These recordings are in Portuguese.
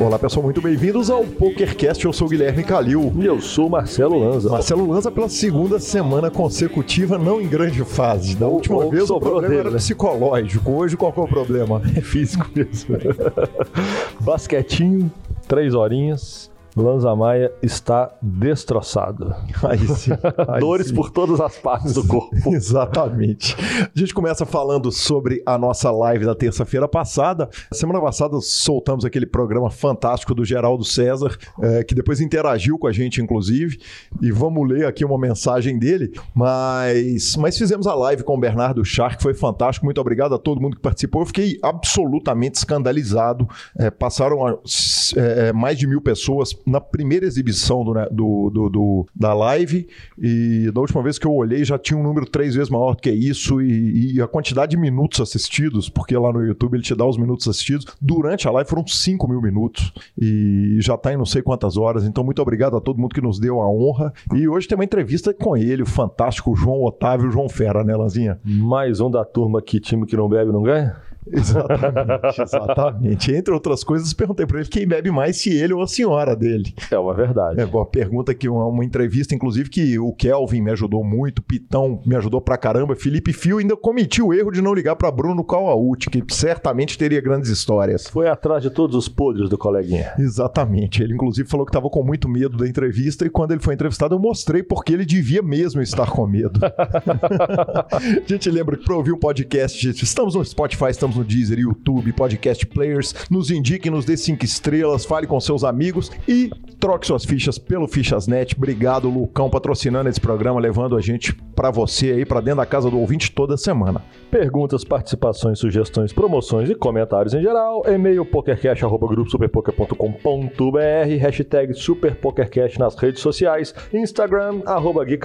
Olá pessoal, muito bem-vindos ao PokerCast. Eu sou o Guilherme Calil. E eu sou o Marcelo Lanza. Marcelo Lanza pela segunda semana consecutiva, não em grande fase. Da última ou vez o problema dele, era né? psicológico. Hoje qual que é o problema? É físico mesmo. Basquetinho, três horinhas. Lanza Maia está destroçado. Aí sim. aí Dores sim. por todas as partes do corpo. Exatamente. A gente começa falando sobre a nossa live da terça-feira passada. Semana passada soltamos aquele programa fantástico do Geraldo César, eh, que depois interagiu com a gente, inclusive. E vamos ler aqui uma mensagem dele. Mas, mas fizemos a live com o Bernardo Char, que foi fantástico. Muito obrigado a todo mundo que participou. Eu fiquei absolutamente escandalizado. Eh, passaram a- s- eh, mais de mil pessoas na primeira exibição do, né, do- do- do- da live. E da última vez que eu olhei já tinha um número três vezes maior do que isso. E, e a quantidade de minutos assistidos, porque lá no YouTube ele te dá os minutos assistidos. Durante a live foram 5 mil minutos. E já está em não sei quantas horas. Então, muito obrigado a todo mundo que nos deu a honra. E hoje tem uma entrevista com ele, o fantástico João Otávio João Fera, né, Lanzinha? Mais um da turma que time que não bebe não ganha? Exatamente, exatamente. Entre outras coisas, perguntei para ele quem bebe mais, se ele ou a senhora dele. É uma verdade. É, uma pergunta que uma, uma entrevista, inclusive, que o Kelvin me ajudou muito, o Pitão me ajudou pra caramba, Felipe Fio ainda cometi o erro de não ligar pra Bruno Cauaúti, que certamente teria grandes histórias. Foi atrás de todos os podres do coleguinha. Exatamente. Ele, inclusive, falou que estava com muito medo da entrevista e quando ele foi entrevistado, eu mostrei porque ele devia mesmo estar com medo. a gente lembra que para ouvir o podcast, gente, estamos no Spotify, estamos no Deezer, YouTube, Podcast Players. Nos indique, nos dê cinco estrelas, fale com seus amigos e troque suas fichas pelo Fichasnet. Obrigado, Lucão, patrocinando esse programa, levando a gente para você aí, para dentro da casa do ouvinte toda semana. Perguntas, participações, sugestões, promoções e comentários em geral. E-mail pokercast.gruposuperpoker.com.br Hashtag SuperPokerCast nas redes sociais. Instagram, arroba Gui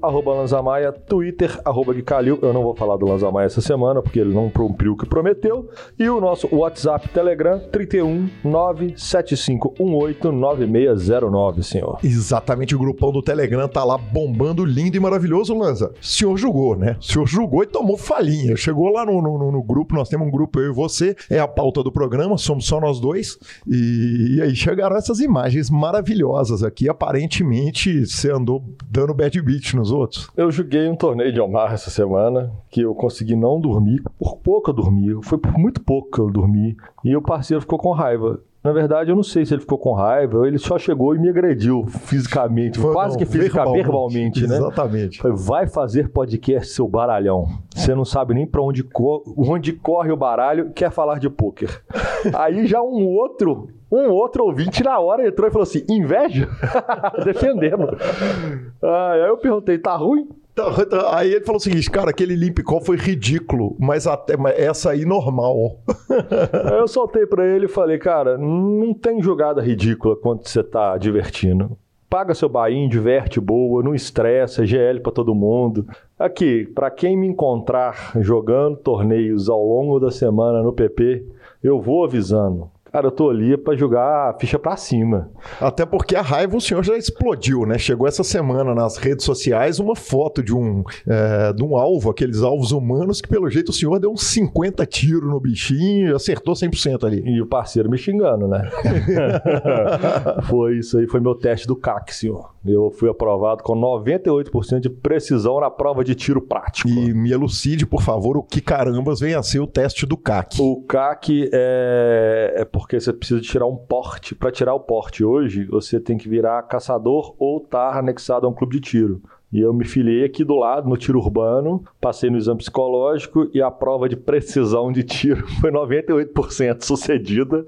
arroba Lanzamaia. Twitter, arroba Gui. Eu não vou falar do Lanzamaia essa semana, porque ele não cumpriu o que prometeu. E o nosso WhatsApp Telegram, 31 97518 9609, senhor. Exatamente, o grupão do Telegram tá lá bombando lindo e maravilhoso, Lanza. O senhor julgou, né? O senhor julgou e tomou falinha. Chegou lá no, no- no- grupo, nós temos um grupo, eu e você, é a pauta do programa, somos só nós dois. E, e aí chegaram essas imagens maravilhosas aqui. Aparentemente, você andou dando bad beat nos outros. Eu joguei um torneio de Omar essa semana, que eu consegui não dormir. Por pouco eu dormi, foi por muito pouco que eu dormi. E o parceiro ficou com raiva. Na verdade, eu não sei se ele ficou com raiva ou ele só chegou e me agrediu fisicamente. Foi, quase não, que física, verbalmente, né? Exatamente. Foi, vai fazer podcast, seu baralhão. Você não sabe nem pra onde, co- onde corre o baralho quer falar de pôquer. Aí já um outro, um outro ouvinte na hora entrou e falou assim: inveja? Defendendo. Ah, aí eu perguntei: tá ruim? Tá, tá, Aí ele falou o seguinte, cara, aquele limp call foi ridículo, mas até mas essa aí normal. Eu soltei pra ele e falei: cara, não tem jogada ridícula quando você tá divertindo. Paga seu bain, diverte boa, não estressa, GL pra todo mundo. Aqui, pra quem me encontrar jogando torneios ao longo da semana no PP, eu vou avisando. Cara, eu tô ali pra jogar a ficha pra cima. Até porque a raiva o senhor já explodiu, né? Chegou essa semana nas redes sociais uma foto de um, é, de um alvo, aqueles alvos humanos, que pelo jeito o senhor deu uns 50 tiros no bichinho e acertou 100% ali. E o parceiro me xingando, né? foi isso aí, foi meu teste do CAC, senhor. Eu fui aprovado com 98% de precisão na prova de tiro prático. E me elucide, por favor, o que carambas vem a ser o teste do CAC. O CAC é, é porque você precisa tirar um porte. Para tirar o porte hoje, você tem que virar caçador ou estar anexado a um clube de tiro. E eu me filiei aqui do lado, no tiro urbano, passei no exame psicológico e a prova de precisão de tiro foi 98% sucedida.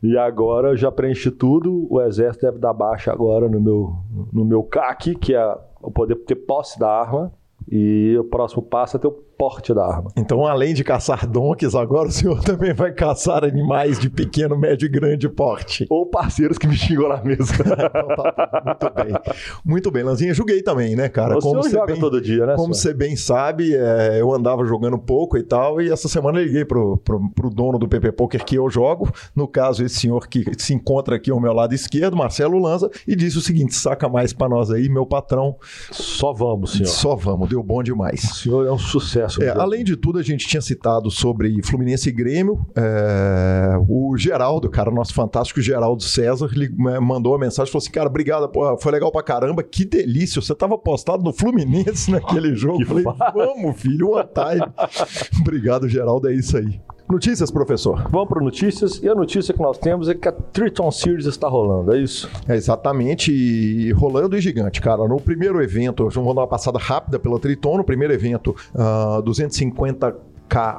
E agora eu já preenchi tudo. O exército deve dar baixa agora no meu, no meu CAC, que é o poder ter posse da arma. E o próximo passo é ter o porte da arma. Então, além de caçar donkeys, agora o senhor também vai caçar animais de pequeno, médio e grande porte. Ou parceiros que me xingam na mesa. Então, tá, muito bem. Muito bem, Lanzinha. Joguei também, né, cara? o senhor você joga bem, todo dia, né? Como senhor? você bem sabe, é, eu andava jogando pouco e tal, e essa semana eu liguei pro, pro, pro dono do PP Poker que eu jogo, no caso, esse senhor que se encontra aqui ao meu lado esquerdo, Marcelo Lanza, e disse o seguinte: saca mais pra nós aí, meu patrão. Só vamos, senhor. Só vamos. deu bom demais. O senhor é um sucesso. É, além de tudo, a gente tinha citado sobre Fluminense e Grêmio. É, o Geraldo, cara, nosso fantástico Geraldo César, ele é, mandou uma mensagem falou assim: Cara, obrigado, foi legal pra caramba, que delícia. Você tava postado no Fluminense naquele jogo. Eu falei, vamos, filho, one time. obrigado, Geraldo, é isso aí. Notícias, professor. Vamos para notícias. E a notícia que nós temos é que a Triton Series está rolando, é isso? É exatamente. E rolando e gigante, cara. No primeiro evento, vamos dar uma passada rápida pela Triton. No primeiro evento, uh, 250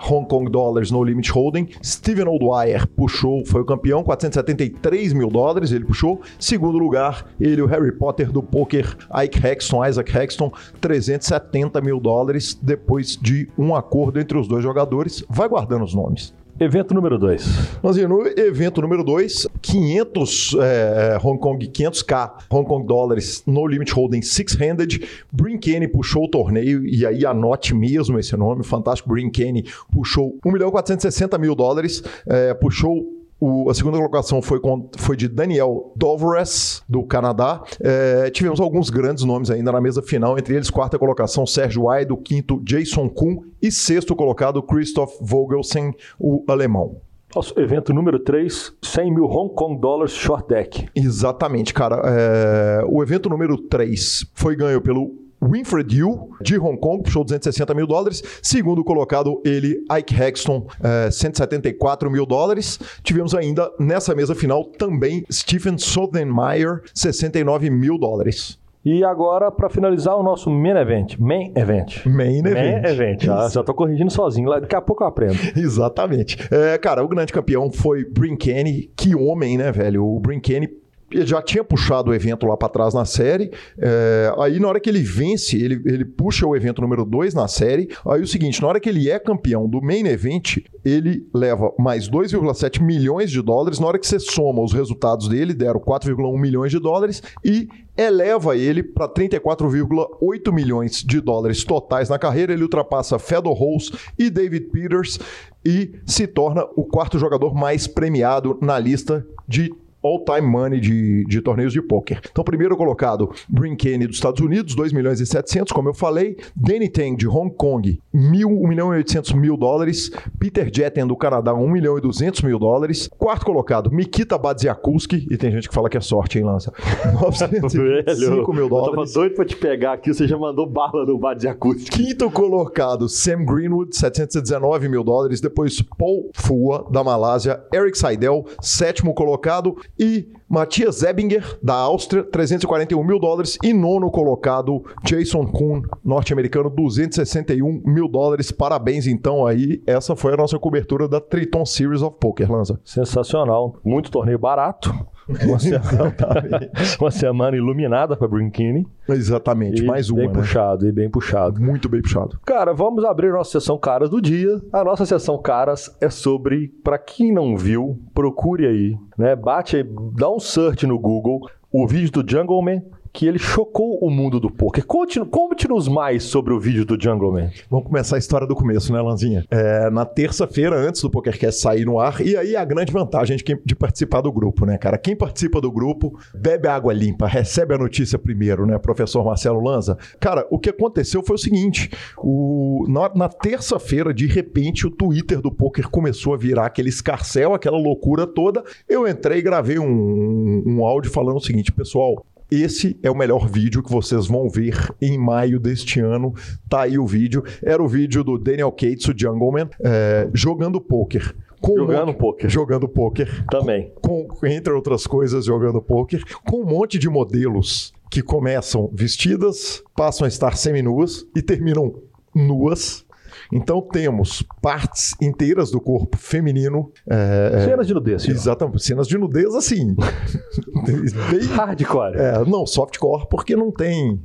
Hong Kong Dollars no Limit Holding. Steven O'Dwyer puxou, foi o campeão, 473 mil dólares ele puxou. Segundo lugar, ele, o Harry Potter do poker, Ike Hexton, Isaac Hexton, 370 mil dólares depois de um acordo entre os dois jogadores. Vai guardando os nomes. Evento número 2. Nós no evento número 2, 500 é, Hong Kong, 500k Hong Kong dólares no Limit Holding Six-Handed. Brinkane puxou o torneio, e aí anote mesmo esse nome, fantástico. Brinkane puxou 1 milhão 460 mil dólares, é, puxou o, a segunda colocação foi, com, foi de Daniel Dovres, do Canadá. É, tivemos alguns grandes nomes ainda na mesa final, entre eles, quarta colocação, Sérgio do quinto, Jason Kuhn, e sexto colocado, Christoph Vogelsen, o alemão. Nosso evento número 3, 100 mil Hong Kong Dollars Short Deck. Exatamente, cara. É, o evento número 3 foi ganho pelo Winfred Yu, de Hong Kong, puxou 260 mil dólares. Segundo colocado, ele, Ike Hexton, é, 174 mil dólares. Tivemos ainda nessa mesa final também Stephen Sodenmeyer, 69 mil dólares. E agora, para finalizar, o nosso main event. Main event. Main event. Main event. Ah, já tô corrigindo sozinho. Daqui a pouco eu aprendo. Exatamente. É, cara, o grande campeão foi Brinkane. Que homem, né, velho? O Brinkane ele já tinha puxado o evento lá para trás na série. É, aí, na hora que ele vence, ele, ele puxa o evento número 2 na série. Aí, o seguinte: na hora que ele é campeão do main event, ele leva mais 2,7 milhões de dólares. Na hora que você soma os resultados dele, deram 4,1 milhões de dólares. E eleva ele para 34,8 milhões de dólares totais na carreira. Ele ultrapassa Fedor Rose e David Peters e se torna o quarto jogador mais premiado na lista de all-time money de, de torneios de pôquer. Então, primeiro colocado, Brinkane dos Estados Unidos, 2 milhões e 700, como eu falei. Danny Tang de Hong Kong, 1 milhão e 800 mil dólares. Peter Jetten do Canadá, 1 milhão e 200 mil dólares. Quarto colocado, Mikita Badziakuski, e tem gente que fala que é sorte, hein, Lança? 905 mil dólares. Eu tava doido pra te pegar aqui, você já mandou bala no Badziakuski. Quinto colocado, Sam Greenwood, 719 mil dólares. Depois, Paul Fua, da Malásia. Eric Seidel, sétimo colocado. E Matias Ebinger, da Áustria, 341 mil dólares. E nono colocado, Jason Kuhn, norte-americano, 261 mil dólares. Parabéns, então, aí. Essa foi a nossa cobertura da Triton Series of Poker, Lanza. Sensacional. Muito torneio barato. Uma semana, uma semana iluminada para Brinkini. Exatamente, mais uma. Bem né? puxado, e bem puxado. Muito bem puxado. Cara, vamos abrir a nossa sessão caras do dia. A nossa sessão caras é sobre, para quem não viu, procure aí, né? Bate aí, dá um search no Google, o vídeo do Jungleman que ele chocou o mundo do poker. Conte-nos mais sobre o vídeo do Jungleman. Vamos começar a história do começo, né, Lanzinha? É, na terça-feira, antes do PokerCast sair no ar, e aí a grande vantagem de, quem, de, participar do grupo, né, cara? Quem participa do grupo bebe água limpa, recebe a notícia primeiro, né, professor Marcelo Lanza? Cara, o que aconteceu foi o seguinte: o, na, na terça-feira, de repente, o Twitter do poker começou a virar aquele escarcel, aquela loucura toda. Eu entrei e gravei um, um, um áudio falando o seguinte, pessoal, esse é o melhor vídeo que vocês vão ver em maio deste ano. Tá aí o vídeo. Era o vídeo do Daniel Cates, o Jungleman, é, jogando poker. Com jogando um poker. Jogando poker. Também. Com, com, entre outras coisas, jogando poker. Com um monte de modelos que começam vestidas, passam a estar seminuas e terminam nuas. Então temos partes inteiras do corpo feminino. É, cenas de nudez. Exatamente. Cenas de nudez, assim. bem, Hardcore. É, não, softcore, porque não tem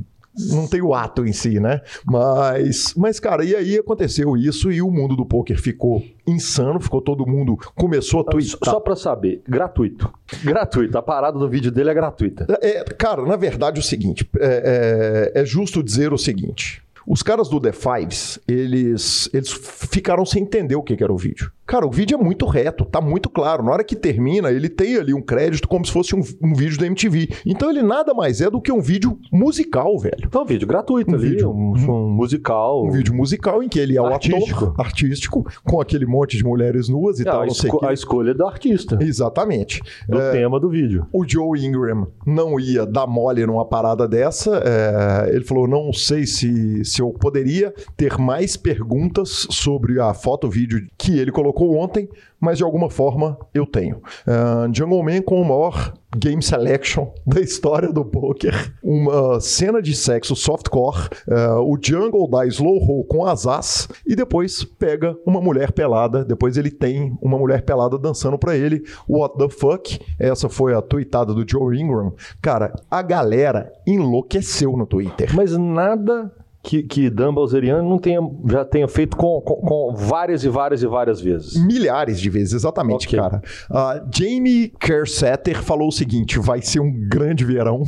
não tem o ato em si, né? Mas, mas cara, e aí aconteceu isso e o mundo do poker ficou insano, ficou todo mundo começou a twittar. Só para saber, gratuito. Gratuito. A parada do vídeo dele é gratuita. É, cara, na verdade é o seguinte, é, é, é justo dizer o seguinte. Os caras do The Fives, eles, eles ficaram sem entender o que, que era o vídeo. Cara, o vídeo é muito reto, tá muito claro. Na hora que termina, ele tem ali um crédito como se fosse um, um vídeo da MTV. Então ele nada mais é do que um vídeo musical, velho. Então, um vídeo gratuito Um ali, vídeo. um, um musical. Um vídeo musical em que ele é o Artístico. ator artístico, com aquele monte de mulheres nuas e É, tal, a, esco- a escolha do artista, Exatamente. do É, tema do vídeo. o Joe Ingram não ia dar mole numa parada dessa. é, ele falou: não sei se, se eu poderia ter mais perguntas sobre a foto-vídeo que ele colocou ontem, mas de alguma forma eu tenho. Uh, Jungle Man com o maior game selection da história do poker. Uma cena de sexo softcore, uh, o Jungle dá slow roll com as as e depois pega uma mulher pelada. Depois ele tem uma mulher pelada dançando pra ele. What the fuck? Essa foi a tweetada do Joe Ingram. Cara, a galera enlouqueceu no Twitter. Mas nada que, que Dan Balzerian não tenha, já tenha feito com, com, com várias e várias e várias vezes. Milhares de vezes, exatamente, Ok. cara. A Jamie Kersetter falou o seguinte: vai ser um grande verão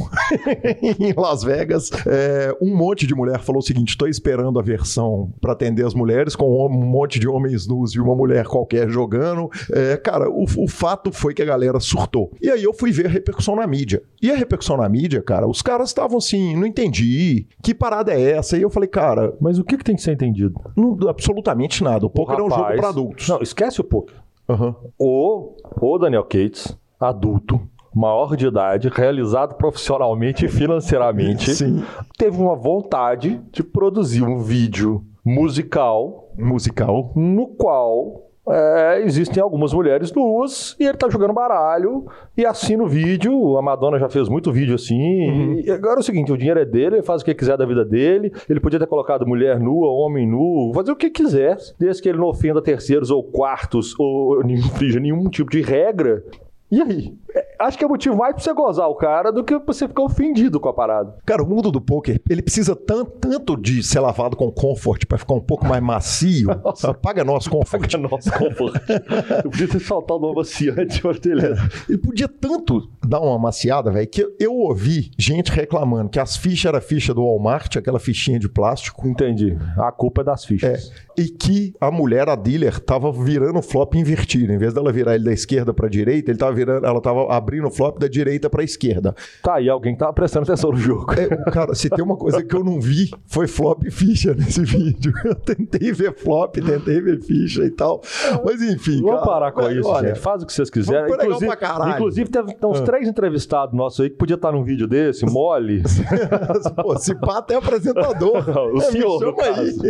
em Las Vegas. É, um monte de mulher falou o seguinte: tô esperando a versão pra atender as mulheres, com um monte de homens nus e uma mulher qualquer jogando. É, cara, o, o fato foi que a galera surtou. E aí eu fui ver a repercussão na mídia. E a repercussão na mídia, cara, os caras estavam assim, não entendi. Que parada é essa? E eu falei, cara, Mas o que, que tem que ser entendido? não, absolutamente nada. O poker é um jogo Rapaz- pra adultos. Não, esquece o poker. Aham. O, o Daniel Cates, adulto, maior de idade, realizado profissionalmente e financeiramente, Sim. teve uma vontade de produzir um vídeo musical Musical. no qual é, existem algumas mulheres nuas e ele tá jogando baralho e assina o vídeo. A Madonna já fez muito vídeo assim. E agora é o seguinte: o dinheiro é dele, ele faz o que quiser da vida dele. Ele podia ter colocado mulher nua, homem nu, fazer o que quiser, desde que ele não ofenda terceiros ou quartos ou não infrinja nenhum tipo de regra. E aí? É, Acho que é motivo mais pra você gozar o cara do que pra você ficar ofendido com a parada. Cara, o mundo do poker, ele precisa tan- tanto de ser lavado com comfort pra ficar um pouco mais macio. Nossa. Paga nosso comfort. Nossa, conforto. Eu podia ter saltado o amaciante, mas beleza. Ele podia tanto dar uma maciada, velho, que eu ouvi gente reclamando que as fichas eram ficha do Walmart, aquela fichinha de plástico, Entendi. A culpa é das fichas. e que a mulher, a dealer, tava virando o flop invertido. Em vez dela virar ele da esquerda pra direita, ele tava virando, ela tava abrindo o flop da direita pra esquerda. Tá aí alguém tava prestando atenção no jogo. É, cara, se tem uma coisa que eu não vi, foi flop e ficha nesse vídeo. Eu tentei ver flop, tentei ver ficha e tal. Mas enfim, Vamos cara, parar com isso, olha, gente. Faz o que vocês quiserem. Foi legal Inclusive, pra caralho. inclusive teve tem uns Ah. três entrevistados nossos aí que podia estar num vídeo desse, mole. Pô, se pá até apresentador. o É, senhor, no caso.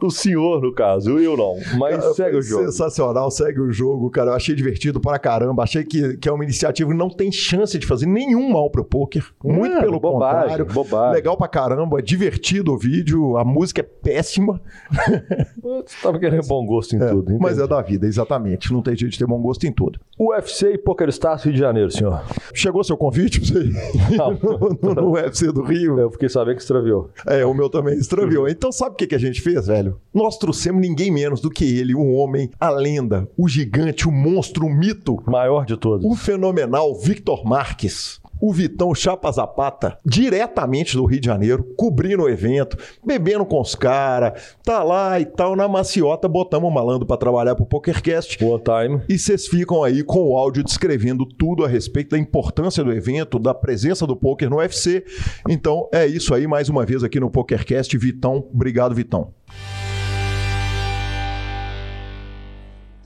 o senhor, no caso. Eu não. Mas segue o jogo. Sensacional, segue o jogo, cara. Eu achei divertido para caramba. Achei que, que é uma iniciativa que não tem chance de fazer nenhum mal pro poker. Muito É, pelo bobagem, contrário. bobagem. Legal pra caramba, divertido o vídeo. A música é péssima, Você tava querendo bom gosto em É, tudo. mas entendi. é da vida, exatamente. Não tem jeito de ter bom gosto em tudo. UFC e Poker Stars Rio de Janeiro, senhor. Chegou seu convite pra você ir Não. no, no UFC do Rio? Eu fiquei sabendo que extraviou. É, o meu também extraviou. Então sabe o que, que a gente fez, velho? Nós trouxemos ninguém menos do que ele, o homem, a lenda, o gigante, o monstro, o mito, Maior de todos. o fenomenal Victor Marques. O Vitão Chapa Zapata, diretamente do Rio de Janeiro, cobrindo o evento, bebendo com os caras, tá lá e tal, na maciota, botamos o malandro pra trabalhar pro PokerCast. One time. E vocês ficam aí com o áudio descrevendo tudo a respeito da importância do evento, da presença do poker no UFC. Então é isso aí, mais uma vez aqui no PokerCast. Vitão, obrigado, Vitão.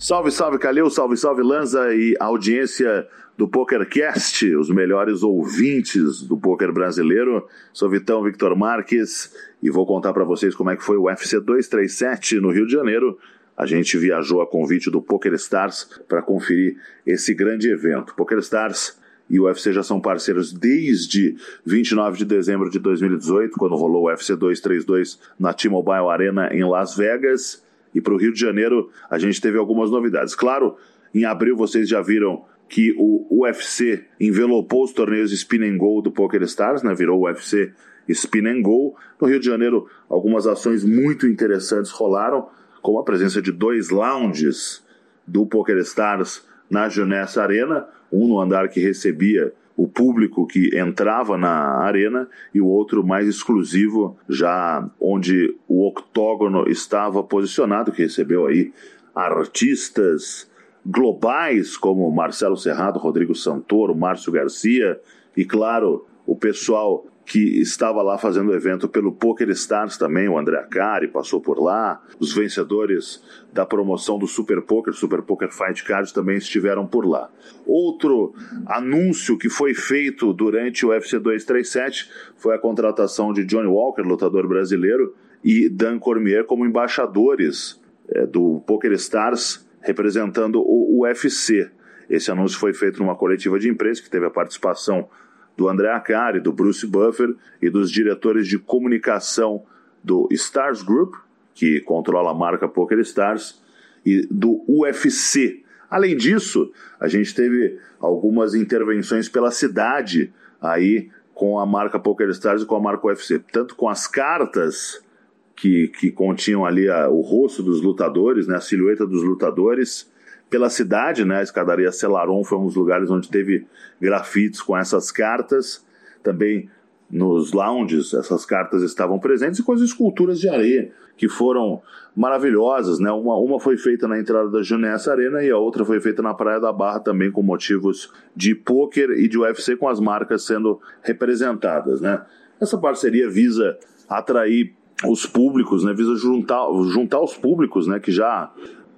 Salve, salve Calil, salve, salve Lanza e audiência do PokerCast, os melhores ouvintes do poker brasileiro. Sou Vitão Victor Marques e vou contar para vocês como é que foi o UFC 237 no Rio de Janeiro. A gente viajou a convite do PokerStars para conferir esse grande evento. PokerStars e o UFC já são parceiros desde 29 de dezembro de 2018, quando rolou o UFC 232 na T-Mobile Arena em Las Vegas. E para o Rio de Janeiro a gente teve algumas novidades. Claro, em abril vocês já viram que o UFC envelopou os torneios Spin and Go do PokerStars, né? virou UFC Spin and Go. No Rio de Janeiro, algumas ações muito interessantes rolaram, como a presença de dois lounges do PokerStars na Junessa Arena, um no andar que recebia o público que entrava na arena e o outro mais exclusivo, já onde o octógono estava posicionado, que recebeu aí artistas globais como Marcelo Serrado, Rodrigo Santoro, Márcio Garcia e, claro, o pessoal que estava lá fazendo o evento pelo Poker Stars também, o André Acari passou por lá, os vencedores da promoção do Super Poker, Super Poker Fight Card também estiveram por lá. Outro anúncio que foi feito durante o UFC 237 foi a contratação de Johnny Walker, lutador brasileiro, e Dan Cormier como embaixadores é, do Poker Stars representando o UFC. Esse anúncio foi feito numa coletiva de imprensa que teve a participação do André Acari, do Bruce Buffer e dos diretores de comunicação do Stars Group, que controla a marca Poker Stars, e do UFC. Além disso, a gente teve algumas intervenções pela cidade aí com a marca Poker Stars e com a marca UFC, tanto com as cartas que, que continham ali a, o rosto dos lutadores, né, a silhueta dos lutadores, pela cidade, né? A escadaria Celaron foi um dos lugares onde teve grafites com essas cartas. Também nos lounges essas cartas estavam presentes e com as esculturas de areia que foram maravilhosas, né? Uma, uma foi feita na entrada da Junessa Arena e a outra foi feita na Praia da Barra também com motivos de pôquer e de UFC com as marcas sendo representadas, né? Essa parceria visa atrair os públicos, né? Visa juntar, juntar os públicos, né? Que já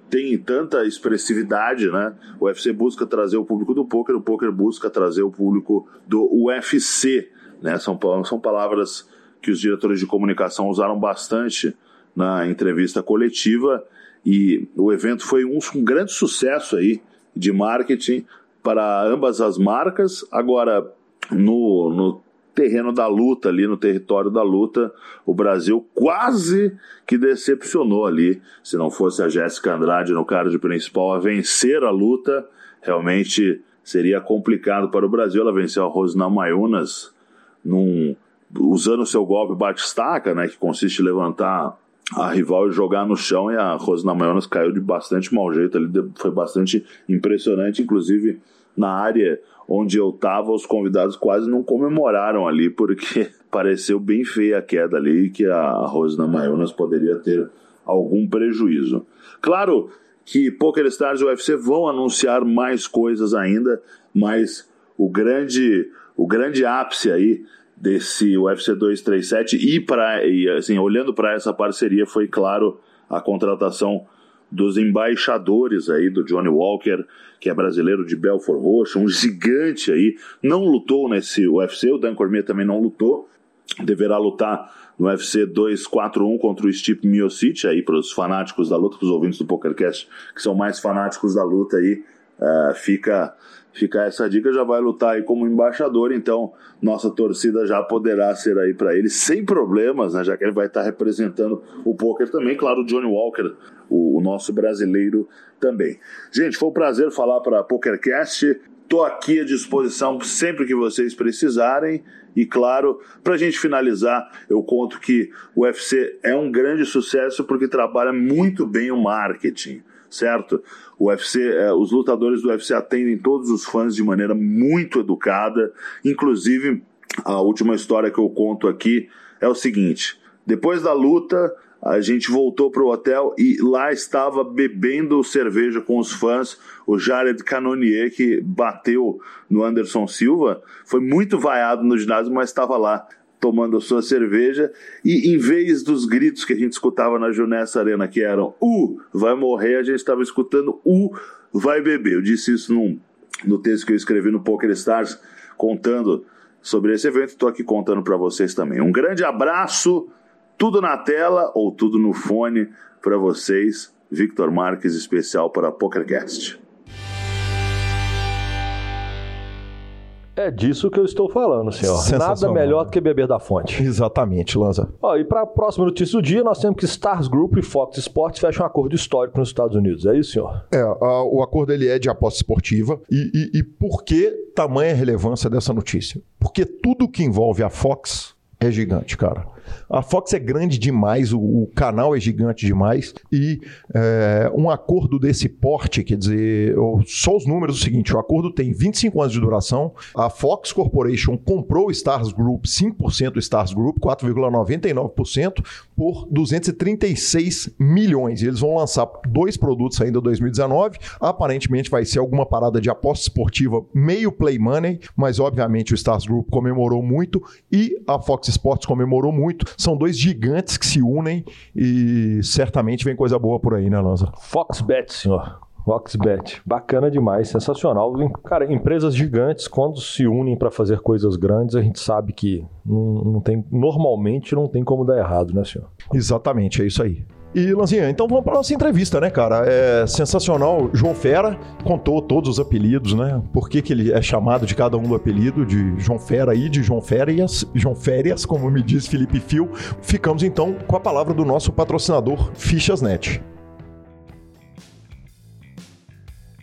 tem tanta expressividade, né? O UFC busca trazer o público do poker, o poker busca trazer o público do UFC, né? São, são palavras que os diretores de comunicação usaram bastante na entrevista coletiva e o evento foi um, um grande sucesso aí de marketing para ambas as marcas. Agora, no, no terreno da luta, ali no território da luta, o Brasil quase que decepcionou ali. Se não fosse a Jéssica Andrade no card principal a vencer a luta, realmente seria complicado para o Brasil. Ela venceu a Rosna Mayunas num, usando o seu golpe batistaca, né, que consiste em levantar a rival e jogar no chão, e a Rosna Mayunas caiu de bastante mau jeito ali, foi bastante impressionante, inclusive na área onde eu tava, os convidados quase não comemoraram ali, porque pareceu bem feia a queda ali, que a Rosna Maionas poderia ter algum prejuízo. Claro que Poker Stars e UFC vão anunciar mais coisas ainda, mas o grande, o grande ápice aí desse UFC 237 e para e assim, olhando para essa parceria foi claro a contratação dos embaixadores aí do Johnny Walker, que é brasileiro de Belfort Roxo, um gigante aí, não lutou nesse UFC, o Dan Cormier também não lutou, deverá lutar no UFC 241 contra o Stipe Miocic, aí para os fanáticos da luta, para os ouvintes do PokerCast que são mais fanáticos da luta aí, uh, fica fica essa dica, já vai lutar aí como embaixador, então nossa torcida já poderá ser aí para ele sem problemas, né, já que ele vai estar representando o poker também, claro, o Johnny Walker, o, o nosso brasileiro também. Gente, foi um prazer falar para PokerCast. Estou aqui à disposição sempre que vocês precisarem. E claro, para a gente finalizar, eu conto que o UFC é um grande sucesso porque trabalha muito bem o marketing certo? O UFC, é, os lutadores do UFC atendem todos os fãs de maneira muito educada. Inclusive, a última história que eu conto aqui é o seguinte: depois da luta, a gente voltou para o hotel e lá estava bebendo cerveja com os fãs o Jared Cannonier, que bateu no Anderson Silva. Foi muito vaiado no ginásio, mas estava lá tomando a sua cerveja, e em vez dos gritos que a gente escutava na Junessa Arena, que eram U, vai morrer, a gente estava escutando U, vai beber. Eu disse isso num, no texto que eu escrevi no Poker Stars, contando sobre esse evento, estou aqui contando para vocês também. Um grande abraço, tudo na tela ou tudo no fone para vocês. Victor Marques, especial para PokerCast. É disso que eu estou falando, senhor. Nada melhor do que beber da fonte. Exatamente, Lanza. Ó, e para a próxima notícia do dia, nós temos que Stars Group e Fox Sports fecham um acordo histórico nos Estados Unidos. É isso, senhor? É, a, o acordo ele é de aposta esportiva. E, e, e por que tamanha relevância dessa notícia? Porque tudo que envolve a Fox é gigante, cara. A Fox é grande demais, o, o canal é gigante demais e é, um acordo desse porte, quer dizer, só os números é o seguinte: o acordo tem 25 anos de duração. A Fox Corporation comprou o Stars Group, 5% do Stars Group, 4,99%, por 236 milhões. E eles vão lançar dois produtos ainda em 2019. Aparentemente vai ser alguma parada de aposta esportiva meio play money, mas obviamente o Stars Group comemorou muito e a Fox Sports comemorou muito. São dois gigantes que se unem e certamente vem coisa boa por aí, né, Lanza? Foxbet, senhor. Foxbet, bacana demais, sensacional. Cara, empresas gigantes, quando se unem para fazer coisas grandes, a gente sabe que não, não, tem, normalmente não tem como dar errado, né, senhor? Exatamente, é isso aí. E, Lanzinha, então vamos para nossa entrevista, né, cara? É sensacional. João Fera contou todos os apelidos, né? Por que, que ele é chamado de cada um do apelido, de João Fera e de João Férias, João Férias, como me diz Felipe Fio. Ficamos então com a palavra do nosso patrocinador, Fichasnet.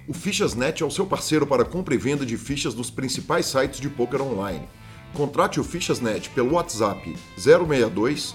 O Fichasnet é o seu parceiro para compra e venda de fichas dos principais sites de poker online. Contrate o Fichasnet pelo WhatsApp 062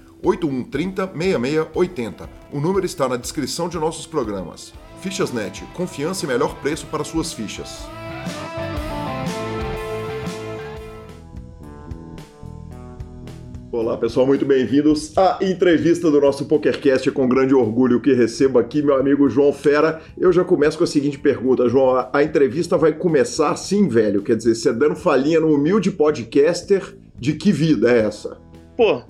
8130 6680. O número está na descrição de nossos programas. Fichasnet, confiança e melhor preço para suas fichas. Olá pessoal, muito bem-vindos à entrevista do nosso PokerCast. Com grande orgulho que recebo aqui meu amigo João Fera. Eu já começo com a seguinte pergunta, João. A entrevista vai começar assim, velho? Quer dizer, você dando falinha no humilde podcaster, de que vida é essa? Pô,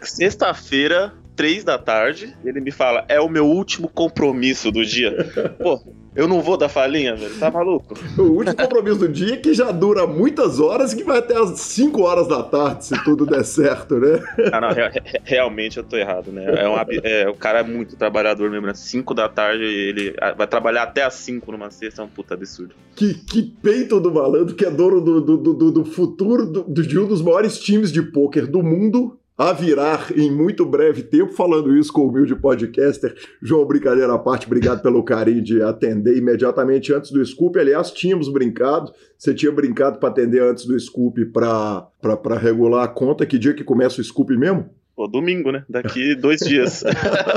Sexta-feira, três da tarde, ele me fala: é o meu último compromisso do dia. Pô, eu não vou dar falinha, velho. Tá maluco? O último compromisso do dia que já dura muitas horas e que vai até as 5 horas da tarde, se tudo der certo, né? Ah, não, re realmente eu tô errado, né? É um, é, o cara é muito trabalhador mesmo, né? 5 da tarde ele vai trabalhar até as 5 numa sexta, é um puta absurdo. Que, que peito do malandro que é dono do, do, do, do futuro do, de um dos maiores times de pôquer do mundo a virar em muito breve tempo, falando isso com o humilde podcaster. João, brincadeira à parte, obrigado pelo carinho de atender imediatamente antes do Scoop. Aliás, tínhamos brincado, você tinha brincado para atender antes do Scoop para regular a conta. Que dia que começa o Scoop mesmo? Pô, domingo, né? Daqui dois dias.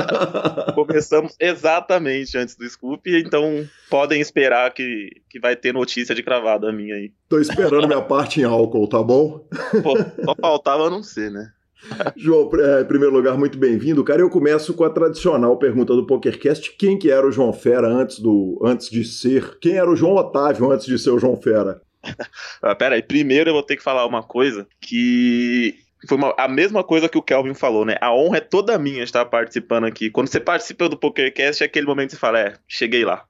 Começamos exatamente antes do Scoop, então podem esperar que, que vai ter notícia de cravada minha aí. Tô esperando minha parte em álcool, tá bom? Pô, só faltava não ser, né? João, é, em primeiro lugar, muito bem-vindo. Cara, eu começo com a tradicional pergunta do PokerCast: quem que era o João Fera antes, do, antes de ser? Quem era o João Otávio antes de ser o João Fera? ah, pera aí, primeiro eu vou ter que falar uma coisa que foi uma, a mesma coisa que o Kelvin falou, né? A honra é toda minha estar participando aqui. Quando você participa do PokerCast, é aquele momento que você fala, é, cheguei lá.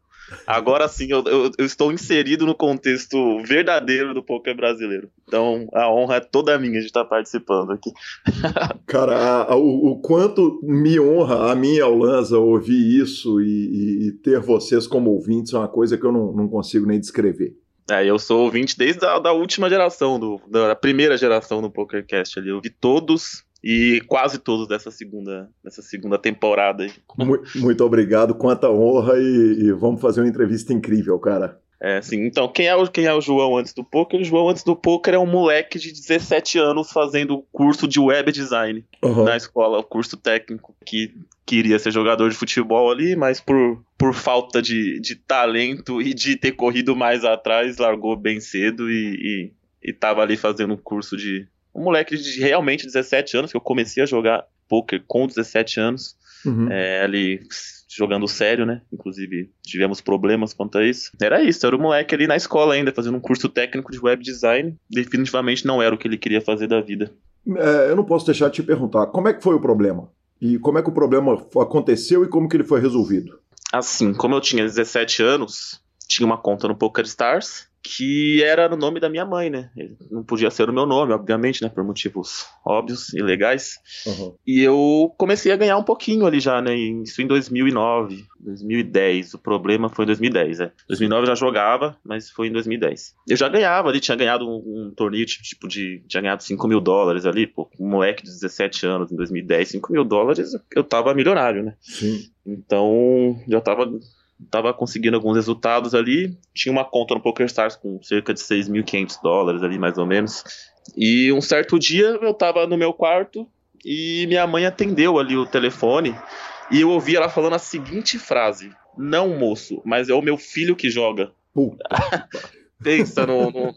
Agora sim, eu, eu, eu, estou inserido no contexto verdadeiro do poker brasileiro. Então, a honra é toda minha de estar participando aqui. Cara, a, a, o, o, quanto me honra a mim e ao Lanza ouvir isso e, e, e, ter vocês como ouvintes é uma coisa que eu não, não consigo nem descrever. É, eu sou ouvinte desde a da última geração, do, da primeira geração do PokerCast ali. Eu vi todos e quase todos dessa segunda, dessa segunda temporada. Muito, muito obrigado, quanta honra e, e, vamos fazer uma entrevista incrível, cara. É, sim. Então, quem é, o, quem é o João antes do poker? O João antes do poker é um moleque de 17 anos fazendo curso de web design uhum. na escola, o curso técnico, que queria ser jogador de futebol ali, mas por, por falta de, de talento e de ter corrido mais atrás, largou bem cedo e, e, e tava ali fazendo um curso de, um moleque de realmente 17 anos, que eu comecei a jogar poker com 17 anos, uhum. é, ali jogando sério, né? Inclusive, tivemos problemas quanto a isso. Era isso, era o moleque ali na escola ainda, fazendo um curso técnico de web design. Definitivamente não era o que ele queria fazer da vida. É, eu não posso deixar de te perguntar, como é que foi o problema? E como é que o problema aconteceu e como que ele foi resolvido? Assim, como eu tinha 17 anos, tinha uma conta no PokerStars que era no nome da minha mãe, né? Não podia ser o meu nome, obviamente, né? Por motivos óbvios e legais. Uhum. E eu comecei a ganhar um pouquinho ali já, né? Isso em 2009, 2010. O problema foi em 2010, né? 2009 eu já jogava, mas foi em 2010. Eu já ganhava ali, tinha ganhado um, um torneio tipo de. Tinha ganhado 5 mil dólares ali, pô. Um moleque de 17 anos em 2010, 5 mil dólares, eu tava milionário, né? Sim. Então, já tava tava conseguindo alguns resultados ali. Tinha uma conta no PokerStars com cerca de 6.500 dólares ali, mais ou menos. E um certo dia eu tava no meu quarto e minha mãe atendeu ali o telefone e eu ouvi ela falando a seguinte frase: Não, moço, mas é o meu filho que joga. Pensa no, no,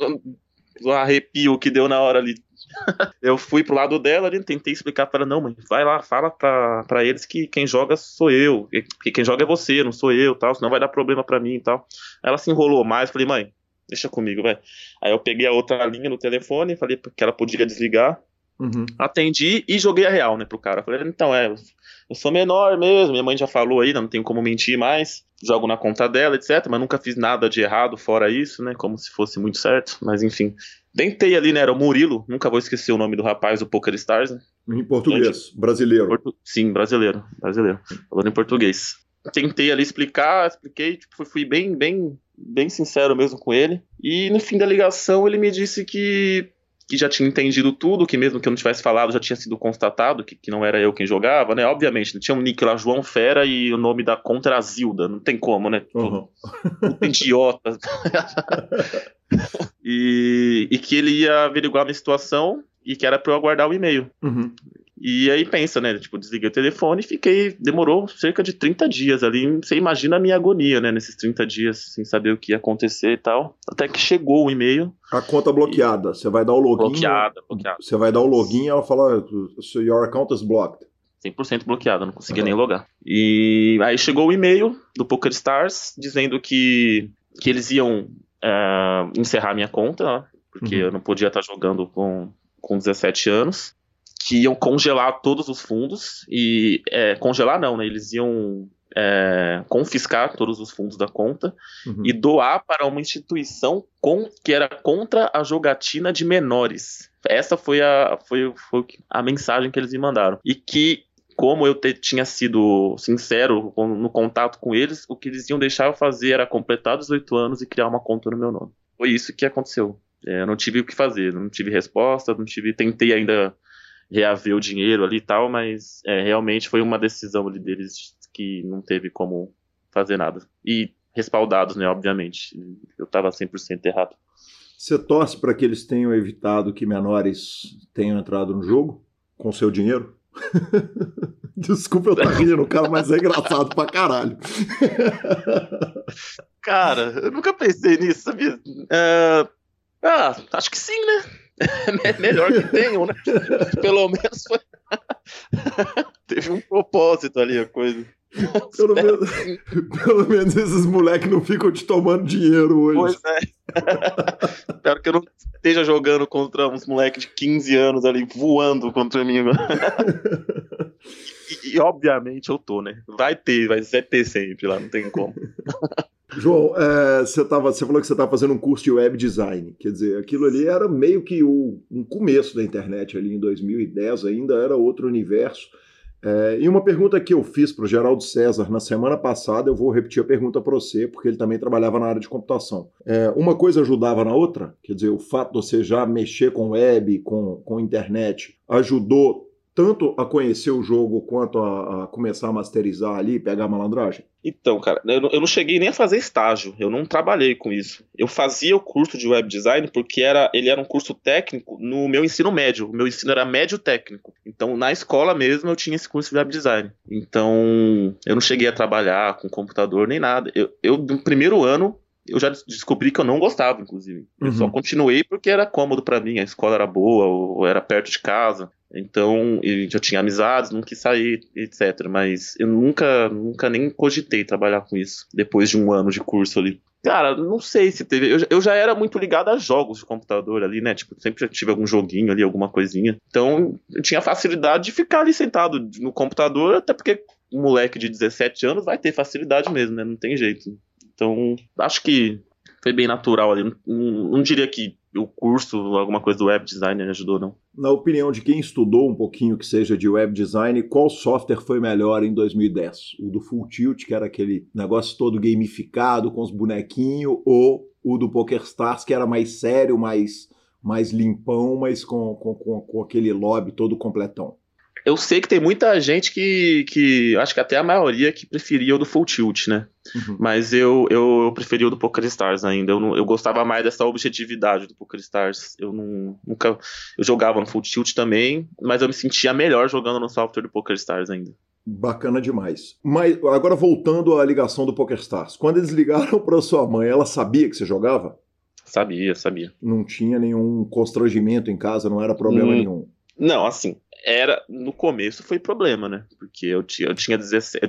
no arrepio que deu na hora ali eu fui pro lado dela e tentei explicar para ela, não, mãe, vai lá, fala pra, pra eles que quem joga sou eu, que quem joga é você, não sou eu, tal, senão vai dar problema para mim e tal. Ela se enrolou mais, falei, mãe, deixa comigo, vai. Aí eu peguei a outra linha no telefone, falei que ela podia desligar, uhum. atendi e joguei a real, né, pro cara. Falei, então, é, eu sou menor mesmo, minha mãe já falou aí, não tenho como mentir mais, jogo na conta dela, etc, mas nunca fiz nada de errado fora isso, né, como se fosse muito certo, mas enfim. Tentei ali, né? Era o Murilo, nunca vou esquecer o nome do rapaz do Poker Stars, né? Em português, brasileiro. Portu... Sim, brasileiro, brasileiro. Falando em português. Tentei ali explicar, expliquei, tipo, fui bem, bem, bem sincero mesmo com ele. E no fim da ligação ele me disse que, que já tinha entendido tudo, que mesmo que eu não tivesse falado já tinha sido constatado, que, que não era eu quem jogava, né? Obviamente, tinha um nick lá, João Fera, e o nome da conta era Zilda, não tem como, né? Uhum. Puta idiota. e, e que ele ia averiguar a minha situação e que era para eu aguardar o e-mail. Uhum. E aí pensa, né? Tipo, desliguei o telefone e fiquei. Demorou cerca de 30 dias ali. Você imagina a minha agonia, né? Nesses 30 dias, sem saber o que ia acontecer e tal. Até que chegou o e-mail. A conta bloqueada. Você vai dar o login. Bloqueada, bloqueada. Você vai dar o login e ela fala: your account is blocked. 100% bloqueada, não conseguia uhum. nem logar. E aí chegou o e-mail do PokerStars dizendo que, que eles iam uh, encerrar minha conta, né? porque uhum. eu não podia estar jogando com, com 17 anos, que iam congelar todos os fundos, e é, congelar não, né? Eles iam é, confiscar todos os fundos da conta uhum. e doar para uma instituição com, que era contra a jogatina de menores. Essa foi a, foi, foi a mensagem que eles me mandaram. E que como eu te, tinha sido sincero no contato com eles, o que eles iam deixar eu fazer era completar 18 anos e criar uma conta no meu nome. Foi isso que aconteceu. É, eu não tive o que fazer, não tive resposta, não tive. Tentei ainda reaver o dinheiro ali e tal, mas é, realmente foi uma decisão ali deles que não teve como fazer nada. E respaldados, né, obviamente. Eu estava 100% errado. Você torce para que eles tenham evitado que menores tenham entrado no jogo com seu dinheiro? Desculpa eu estar rindo, cara, mas é engraçado pra caralho. Cara, eu nunca pensei nisso, sabia? Uh, ah, acho que sim, né? É melhor que tenham, né? Pelo menos foi. Teve um propósito ali a coisa. Pelo menos, pelo menos esses moleques não ficam te tomando dinheiro hoje. Pois é. Espero que eu não esteja jogando contra uns moleques de 15 anos ali, voando contra mim. e, e, obviamente eu tô, né? Vai ter, vai ter sempre lá, não tem como. João, é, você, tava, você falou que você estava fazendo um curso de web design. Quer dizer, aquilo ali era meio que o um começo da internet ali em 2010, ainda era outro universo. É, e uma pergunta que eu fiz para o Geraldo César na semana passada, eu vou repetir a pergunta para você, porque ele também trabalhava na área de computação. É, uma coisa ajudava na outra? Quer dizer, o fato de você já mexer com web, com, com internet, ajudou tanto a conhecer o jogo quanto a, a, começar a masterizar ali, pegar a malandragem? Então, cara, eu, eu, não cheguei nem a fazer estágio, eu não trabalhei com isso. Eu fazia o curso de web design porque era, ele era um curso técnico no meu ensino médio. O meu ensino era médio técnico. Então, na escola mesmo, eu tinha esse curso de web design. Então, eu não cheguei a trabalhar com computador nem nada. Eu, eu no primeiro ano, eu já descobri que eu não gostava, inclusive. Eu uhum. só continuei porque era cômodo para mim, a escola era boa, ou era perto de casa. Então, eu já tinha amizades, não quis sair, etc. Mas eu nunca, nunca nem cogitei trabalhar com isso, depois de um ano de curso ali. Cara, não sei se teve. Eu, eu já era muito ligado a jogos de computador ali, né? Tipo, sempre já tive algum joguinho ali, alguma coisinha. Então, eu tinha facilidade de ficar ali sentado no computador, até porque um moleque de 17 anos vai ter facilidade mesmo, né? Não tem jeito. Então, acho que foi bem natural ali. Não, não, diria que o curso, alguma coisa do web design ajudou, não. Na opinião de quem estudou um pouquinho que seja de web design, qual software foi melhor em 2010? O do Full Tilt, que era aquele negócio todo gamificado com os bonequinhos, ou o do PokerStars, que era mais sério, mais, mais limpão, mas com, com, com, com aquele lobby todo completão? Eu sei que tem muita gente que, que acho que até a maioria que preferia o do Full Tilt, né? Uhum. Mas eu, eu, eu preferia o do Poker Stars ainda. Eu, não, eu gostava mais dessa objetividade do Poker Stars. Eu não, nunca. Eu jogava no Full Tilt também, mas eu me sentia melhor jogando no software do Poker Stars ainda. Bacana demais. Mas agora voltando à ligação do Poker Stars. Quando eles ligaram para sua mãe, ela sabia que você jogava? Sabia, sabia. Não tinha nenhum constrangimento em casa, não era problema hum, nenhum. Não, assim, era no começo foi problema, né? Porque eu tinha, eu tinha, 17, eu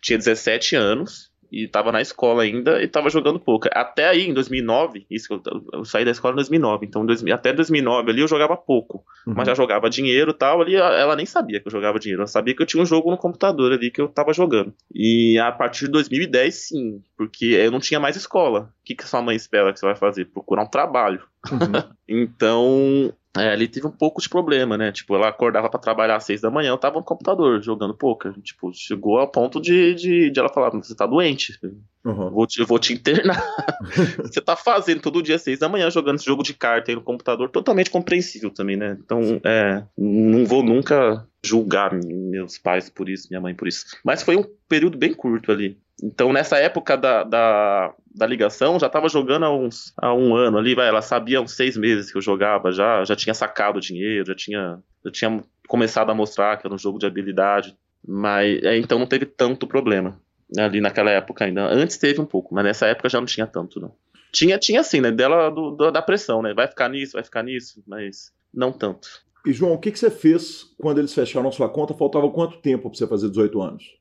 tinha 17 anos e tava na escola ainda e tava jogando poker. Até aí, em 2009, isso eu, eu saí da escola em 2009, então até 2009 ali eu jogava pouco, uhum. mas já jogava dinheiro e tal. Ali ela nem sabia que eu jogava dinheiro, ela sabia que eu tinha um jogo no computador ali que eu tava jogando. E a partir de 2010, sim, porque eu não tinha mais escola. O que, que sua mãe espera que você vai fazer? Procurar um trabalho. Uhum. então, é, ali teve um pouco de problema, né? Tipo, ela acordava para trabalhar às seis da manhã, eu tava no computador jogando poker. Tipo, chegou ao ponto de, de, de ela falar: você tá doente, uhum. vou te, eu vou te internar. você tá fazendo todo dia às seis da manhã jogando esse jogo de carta aí no computador, totalmente compreensível também, né? Então, é, não vou nunca julgar meus pais por isso, minha mãe por isso. Mas foi um período bem curto ali. Então, nessa época da, da, da ligação, já estava jogando há, uns, há um ano ali, vai, ela sabia há uns seis meses que eu jogava, já, já tinha sacado dinheiro, já tinha, já tinha começado a mostrar que era um jogo de habilidade, mas é, então não teve tanto problema né, ali naquela época ainda. Antes teve um pouco, mas nessa época já não tinha tanto, não. Tinha, tinha assim, né, dela do, do, da pressão, né, vai ficar nisso, vai ficar nisso, mas não tanto. E João, o que, que você fez quando eles fecharam sua conta? Faltava quanto tempo para você fazer 18 anos?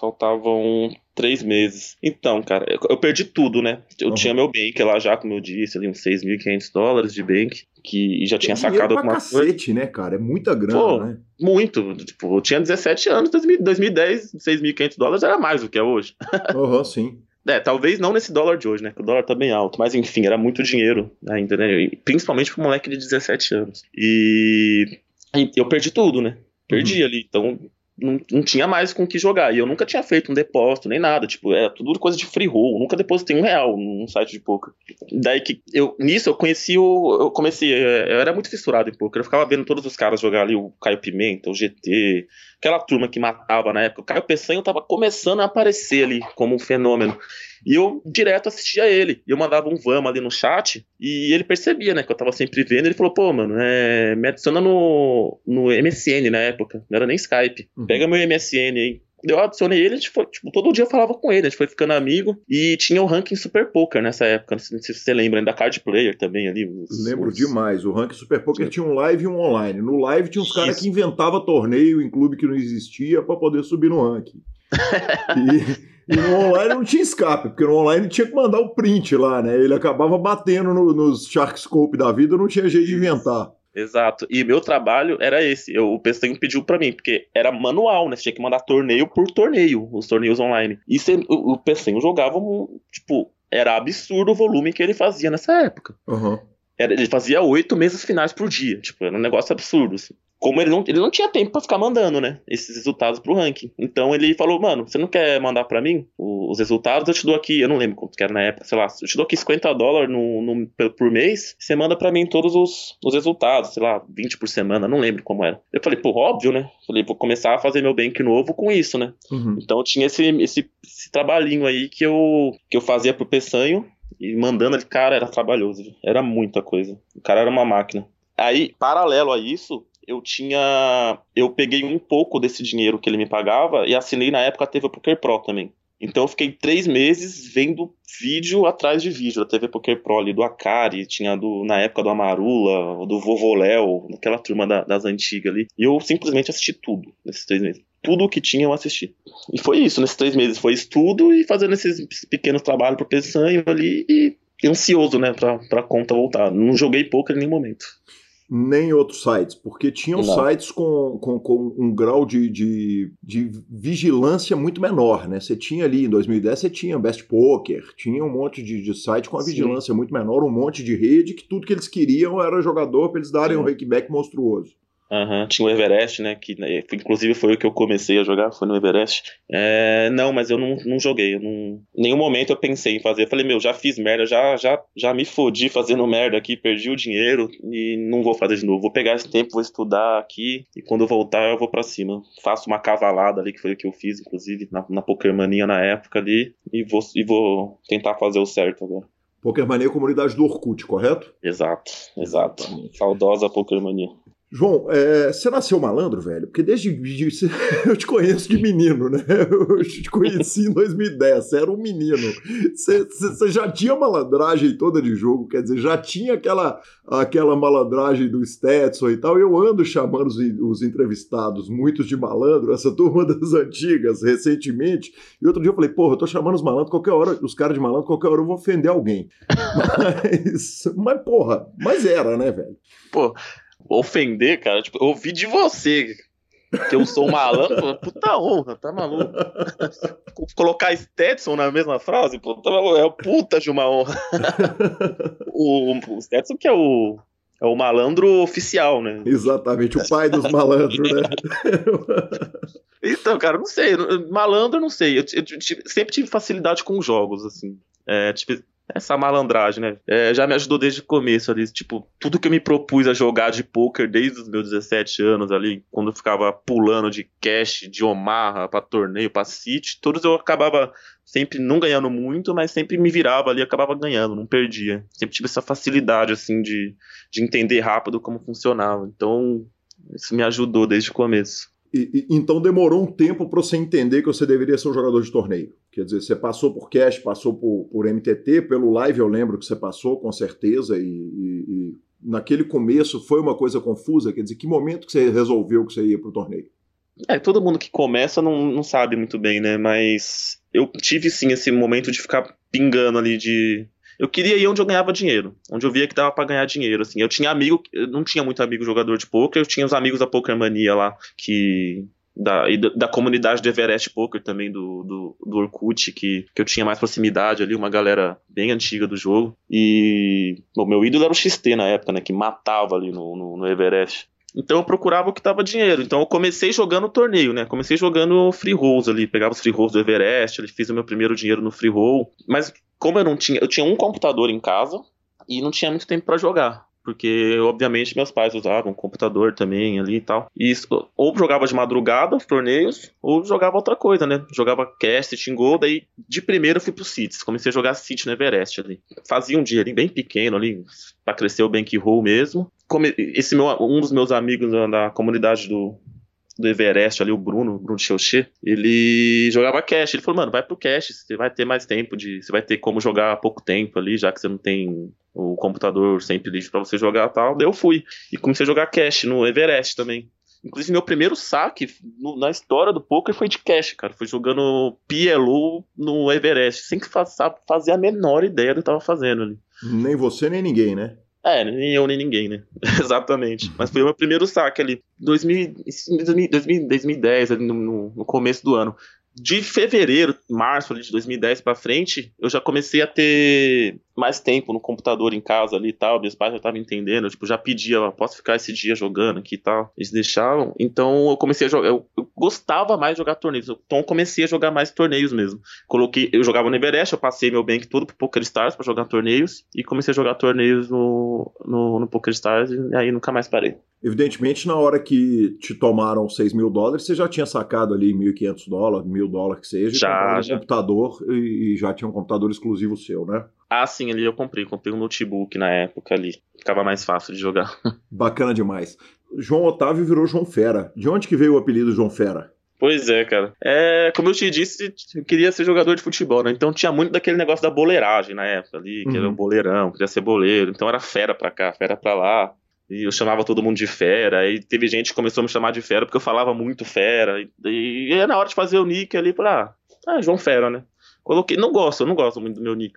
Faltavam três meses. Então, cara, eu, eu perdi tudo, né? Eu uhum. tinha meu bank lá já, como eu disse, ali uns 6.500 dólares de bank, que já tinha sacado alguma cacete, coisa. né, cara? É muita grana, Pô, né? Muito. Tipo, eu tinha 17 anos, 2010, 6.500 dólares era mais do que é hoje. Aham, uhum, sim. É, talvez não nesse dólar de hoje, né? Que o dólar tá bem alto. Mas enfim, era muito dinheiro ainda, né? Principalmente pro moleque de 17 anos. E, e eu perdi tudo, né? Perdi uhum. ali. Então, não, não tinha mais com o que jogar. E eu nunca tinha feito um depósito nem nada. Tipo, é tudo coisa de free roll. nunca depositei um real num site de poker. Daí que eu, nisso eu conheci o. Eu comecei. É, eu era muito fissurado em poker. Eu ficava vendo todos os caras jogar ali, o Caio Pimenta, o GT, aquela turma que matava na época. O Caio Peçanha tava começando a aparecer ali como um fenômeno. E eu direto assistia ele. E eu mandava um vamos ali no chat. E ele percebia, né? Que eu tava sempre vendo. Ele falou, pô, mano, é, me adiciona no, no MSN na época. Não era nem Skype. Uhum. Pega meu MSN aí eu adicionei ele, tipo, tipo, todo dia eu falava com ele, a gente foi ficando amigo e tinha o ranking Super Poker nessa época, não sei se você lembra, da Card Player também ali. Os, Lembro os... demais, o ranking Super Poker Sim. tinha um live e um online. No live tinha uns caras que inventava torneio em clube que não existia para poder subir no ranking. e, e, no online não tinha escape, porque no online tinha que mandar o print lá, né? Ele acabava batendo no, nos Sharkscope da vida, não tinha jeito de inventar. Exato. E meu trabalho era esse. Eu, o Pestanho pediu para mim, porque era manual, né? Você tinha que mandar torneio por torneio, os torneios online. E você, o, o Pestanho jogava, tipo, era absurdo o volume que ele fazia nessa época. Uhum. Era, ele fazia oito mesas finais por dia. Tipo, era um negócio absurdo, assim como ele não, ele não tinha tempo para ficar mandando, né, esses resultados pro ranking. Então ele falou, mano, você não quer mandar para mim os resultados? Eu te dou aqui, eu não lembro quanto que era na época, sei lá, eu te dou aqui 50 dólares no, no, por mês, você manda para mim todos os, os resultados, sei lá, 20 por semana, não lembro como era. Eu falei, pô, óbvio, né? Falei, vou começar a fazer meu bank novo com isso, né? Uhum. Então eu tinha esse, esse, esse trabalhinho aí que eu, que eu fazia pro Peçanho, e mandando ele, cara, era trabalhoso, era muita coisa. O cara era uma máquina. Aí, paralelo a isso, eu tinha. Eu peguei um pouco desse dinheiro que ele me pagava e assinei na época a TV Poker Pro também. Então eu fiquei três meses vendo vídeo atrás de vídeo da TV Poker Pro ali, do Akari, tinha do, na época do Amarula, do Vovô Léo, aquela turma da, das antigas ali. E eu simplesmente assisti tudo nesses três meses. Tudo que tinha eu assisti. E foi isso, nesses três meses. Foi estudo e fazendo esses pequenos trabalhos pro Peçanho ali e ansioso, né, pra, pra conta voltar. Não joguei pouco em nenhum momento. Nem outros sites, porque tinham Não. sites com, com, com, um grau de, de, de, vigilância muito menor, né? Você tinha ali, em 2010, você tinha Best Poker, tinha um monte de, de site com a Sim. vigilância muito menor, um monte de rede, que tudo que eles queriam era jogador para eles darem Sim. um rakeback monstruoso. Uhum. Tinha o Everest, né? Que né, inclusive foi o que eu comecei a jogar, foi no Everest. É, não, mas eu não, não joguei. Eu não, em nenhum momento eu pensei em fazer. Eu falei, meu, já fiz merda, já, já, já me fodi fazendo merda aqui, perdi o dinheiro e não vou fazer de novo. Vou pegar esse tempo, vou estudar aqui e quando eu voltar eu vou para cima. Faço uma cavalada ali, que foi o que eu fiz, inclusive, na, na Pokermania na época ali, e vou, e vou tentar fazer o certo agora. Pokermania é comunidade do Orkut, correto? Exato, exato. Saudosa Pokermania. João, é, você nasceu malandro, velho? Porque desde. De, eu te conheço de menino, né? Eu te conheci em 2010, você era um menino. Você, você, já tinha malandragem toda de jogo, quer dizer, já tinha aquela, aquela malandragem do Stetson e tal. Eu ando chamando os, os entrevistados, muitos de malandro, essa turma das antigas, recentemente. E outro dia eu falei, porra, eu tô chamando os malandros, qualquer hora, os caras de malandro, qualquer hora eu vou ofender alguém. Mas, mas porra, mas era, né, velho? Pô ofender, cara. Tipo, eu ouvi de você que eu sou um malandro. Puta honra, tá maluco? Colocar Stetson na mesma frase, pô, tá? É o puta de uma honra. o, o Stetson que é o, é o malandro oficial, né? Exatamente, o pai dos malandros, né? então, cara, não sei. Malandro, não sei. Eu, eu, eu, sempre tive facilidade com jogos, assim. É, tipo, essa malandragem, né? É, já me ajudou desde o começo ali. Tipo, tudo que eu me propus a jogar de poker desde os meus 17 anos ali, quando eu ficava pulando de cash, de Omaha pra torneio, pra City, todos eu acabava sempre não ganhando muito, mas sempre me virava ali, acabava ganhando, não perdia. Sempre tive essa facilidade, assim, de, de entender rápido como funcionava. Então, isso me ajudou desde o começo. E, e, então demorou um tempo para você entender que você deveria ser um jogador de torneio. Quer dizer, você passou por cash, passou por, por MTT, pelo live eu lembro que você passou, com certeza, e, e, naquele começo foi uma coisa confusa. Quer dizer, que momento que você resolveu que você ia para o torneio? É, todo mundo que começa não, não sabe muito bem, né? Mas eu tive sim esse momento de ficar pingando ali de eu queria ir onde eu ganhava dinheiro, onde eu via que dava para ganhar dinheiro, assim. Eu tinha amigo, eu não tinha muito amigo jogador de poker, eu tinha os amigos da Poker Mania lá, que da, da, da, comunidade do Everest Poker também, do, do, do Orkut, que, que eu tinha mais proximidade ali, uma galera bem antiga do jogo. E o meu ídolo era o XT na época, né? Que matava ali no, no, no Everest. Então eu procurava o que dava dinheiro. Então eu comecei jogando torneio, né? Comecei jogando free rolls ali, pegava os free rolls do Everest, fiz o meu primeiro dinheiro no free roll. Mas como eu não tinha, eu tinha um computador em casa e não tinha muito tempo para jogar. Porque, obviamente, meus pais usavam computador também ali e tal. E isso, ou jogava de madrugada os torneios, ou jogava outra coisa, né? Jogava cast, Tingo, daí de primeiro eu fui pro Cities. Comecei a jogar City no Everest ali. Fazia um ali bem pequeno ali, pra crescer o bankroll mesmo. Esse meu, um dos meus amigos da comunidade do, do Everest ali, o Bruno, Bruno Chauchet, ele jogava cash. Ele falou, mano, vai pro cash, você vai ter mais tempo de. Você vai ter como jogar há pouco tempo ali, já que você não tem o computador sempre livre para você jogar tal. Daí eu fui. E comecei a jogar cash no Everest também. Inclusive, meu primeiro saque no, na história do poker foi de cash, cara. Foi jogando PLO no Everest, sem que fazer a menor ideia do que eu tava fazendo ali. Nem você, nem ninguém, né? É, nem eu nem ninguém, né? Exatamente. Mas foi o meu primeiro saque ali. 2000, 2000, 2010, ali no, no, começo do ano de fevereiro, março ali de 2010 para frente, eu já comecei a ter mais tempo no computador em casa ali e tal. Meus pais já estavam entendendo, eu, tipo, já pedia, posso ficar esse dia jogando aqui e tal. Eles deixavam. Então eu comecei a jogar. Eu, eu, gostava mais de jogar torneios. Então eu comecei a jogar mais torneios mesmo. Coloquei, eu jogava no Everest, eu passei meu bank todo pro Poker Stars para jogar torneios e comecei a jogar torneios no, no, no Poker Stars e aí nunca mais parei. Evidentemente, na hora que te tomaram 6 mil dólares, você já tinha sacado ali 1.500 dólares, mil dólares que seja, já, um computador e, e, já tinha um computador exclusivo seu, né? Ah, sim, ali eu comprei. Comprei um notebook na época ali. Ficava mais fácil de jogar. Bacana demais. João Otávio virou João Fera. De onde que veio o apelido João Fera? Pois é, cara. É, como eu te disse, eu queria ser jogador de futebol, né? Então tinha muito daquele negócio da boleiragem na época ali, que uhum. era um boleirão, queria ser boleiro. Então era fera pra cá, fera pra lá. E eu chamava todo mundo de fera. E teve gente que começou a me chamar de fera porque eu falava muito fera. E, e na hora de fazer o nick ali, falei, ah, ah, João Fera, né? Coloquei, não gosto, eu não gosto muito do meu nick,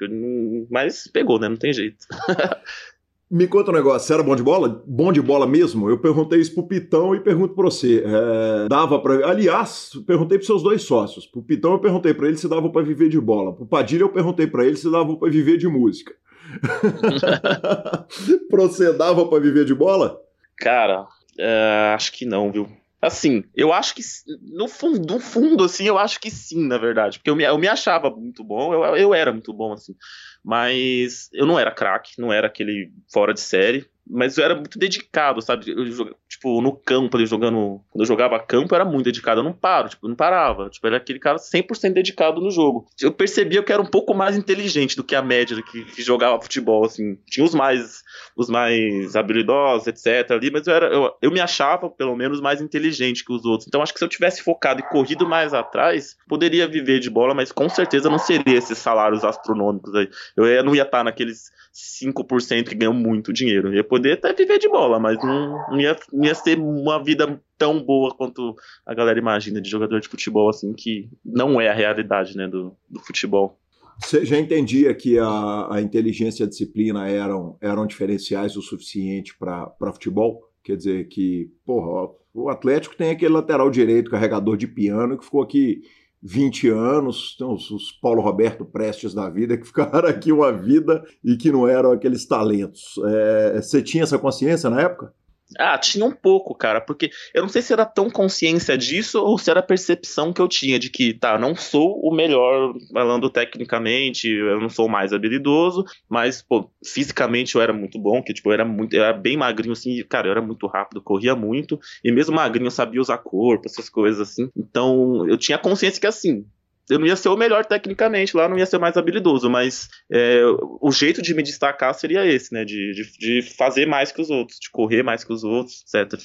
mas pegou, né? Não tem jeito. Me conta um negócio, você era bom de bola? Bom de bola mesmo? Eu perguntei isso pro Pitão e pergunto pra você. É, dava para Aliás, perguntei pros seus dois sócios. Pro Pitão eu perguntei para ele se dava para viver de bola. Pro Padilha eu perguntei para ele se dava para viver de música. Procedava para viver de bola? Cara, é, acho que não, viu? Assim, eu acho que no fundo, no fundo, assim, eu acho que sim, na verdade. Porque eu me, eu me achava muito bom, eu, eu era muito bom, assim. Mas eu não era craque, não era aquele fora de série mas eu era muito dedicado, sabe? Eu, tipo, no campo jogando. Quando eu jogava campo, eu era muito dedicado. Eu não paro, tipo, eu não parava. Tipo, era aquele cara 100% dedicado no jogo. Eu percebia que eu era um pouco mais inteligente do que a média que, que jogava futebol, assim. Tinha os mais os mais habilidosos, etc. ali, mas eu, era, eu, eu me achava, pelo menos, mais inteligente que os outros. Então acho que se eu tivesse focado e corrido mais atrás, poderia viver de bola, mas com certeza não seria esses salários astronômicos aí. Eu não ia estar naqueles 5% que ganham muito dinheiro. Eu ia poder até viver de bola, mas não, não, ia, não ia ser uma vida tão boa quanto a galera imagina de jogador de futebol, assim, que não é a realidade, né, do, do futebol. Você já entendia que a, a inteligência e a disciplina eram, eram diferenciais o suficiente para futebol? Quer dizer que, porra, o Atlético tem aquele lateral direito, carregador de piano, que ficou aqui 20 anos, tem os, os, Paulo Roberto Prestes da vida, que ficaram aqui uma vida e que não eram aqueles talentos. É, você tinha essa consciência na época? Ah, tinha um pouco, cara, porque eu não sei se era tão consciência disso ou se era a percepção que eu tinha de que, tá, não sou o melhor falando tecnicamente, eu não sou mais habilidoso, mas, pô, fisicamente eu era muito bom, que, tipo, eu era muito, eu era bem magrinho, assim, cara, eu era muito rápido, corria muito, e mesmo magrinho eu sabia usar corpo, essas coisas assim. Então, eu tinha consciência que, assim, eu não ia ser o melhor tecnicamente lá, não ia ser mais habilidoso, mas é, o jeito de me destacar seria esse, né? De, de, de, fazer mais que os outros, de correr mais que os outros, etc.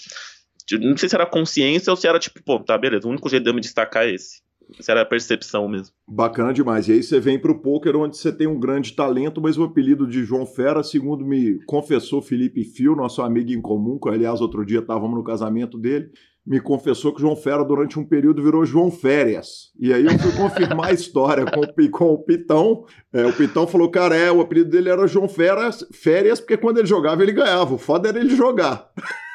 Não sei se era consciência ou se era tipo, pô, tá, beleza, o único jeito de eu me destacar é esse. Se era a percepção mesmo. Bacana demais. E aí você vem pro poker onde você tem um grande talento, mas o apelido de João Fera, segundo me confessou Felipe Fio, nosso amigo em comum, que aliás outro dia estávamos no casamento dele, me confessou que João Fera, durante um período, virou João Férias. E aí eu fui confirmar a história com o, com o Pitão. É, o Pitão falou, cara, é, o apelido dele era João Férias, Férias, porque quando ele jogava, ele ganhava. O foda era ele jogar.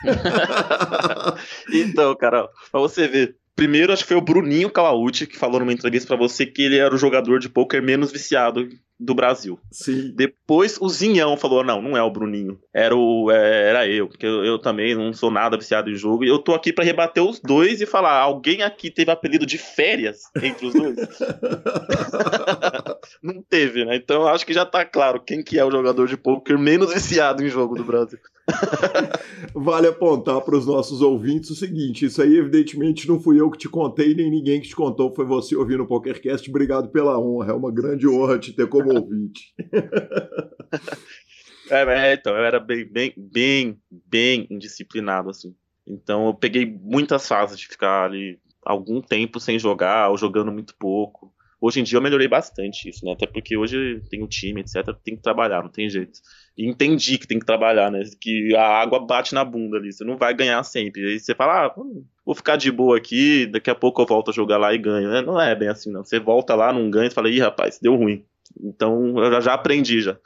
então, cara, pra você ver. Primeiro, acho que foi o Bruninho Calauti que falou numa entrevista para você que ele era o jogador de poker menos viciado do Brasil. Sim. Depois o Zinhão falou: não, não é o Bruninho. Era, o, é, era eu, porque eu, eu, também não sou nada viciado em jogo. E eu tô aqui para rebater os dois e falar: alguém aqui teve apelido de férias entre os dois? não teve, né? Então acho que já tá claro quem que é o jogador de poker menos viciado em jogo do Brasil. vale apontar para os nossos ouvintes o seguinte: isso aí, evidentemente, não fui eu que te contei, nem ninguém que te contou, foi você ouvindo o PokerCast. Obrigado pela honra, é uma grande honra te ter como ouvinte. É, é, então, eu era bem, bem, bem, bem indisciplinado, assim. Então, eu peguei muitas fases de ficar ali algum tempo sem jogar, ou jogando muito pouco. Hoje em dia eu melhorei bastante isso, né? Até porque hoje tem o time, etc. Tem que trabalhar, não tem jeito. E entendi que tem que trabalhar, né? Que a água bate na bunda ali, você não vai ganhar sempre. Aí você fala, ah, vou ficar de boa aqui, daqui a pouco eu volto a jogar lá e ganho. Né? Não é bem assim, não. Você volta lá, não ganha e fala, ih, rapaz, deu ruim. Então eu já aprendi já.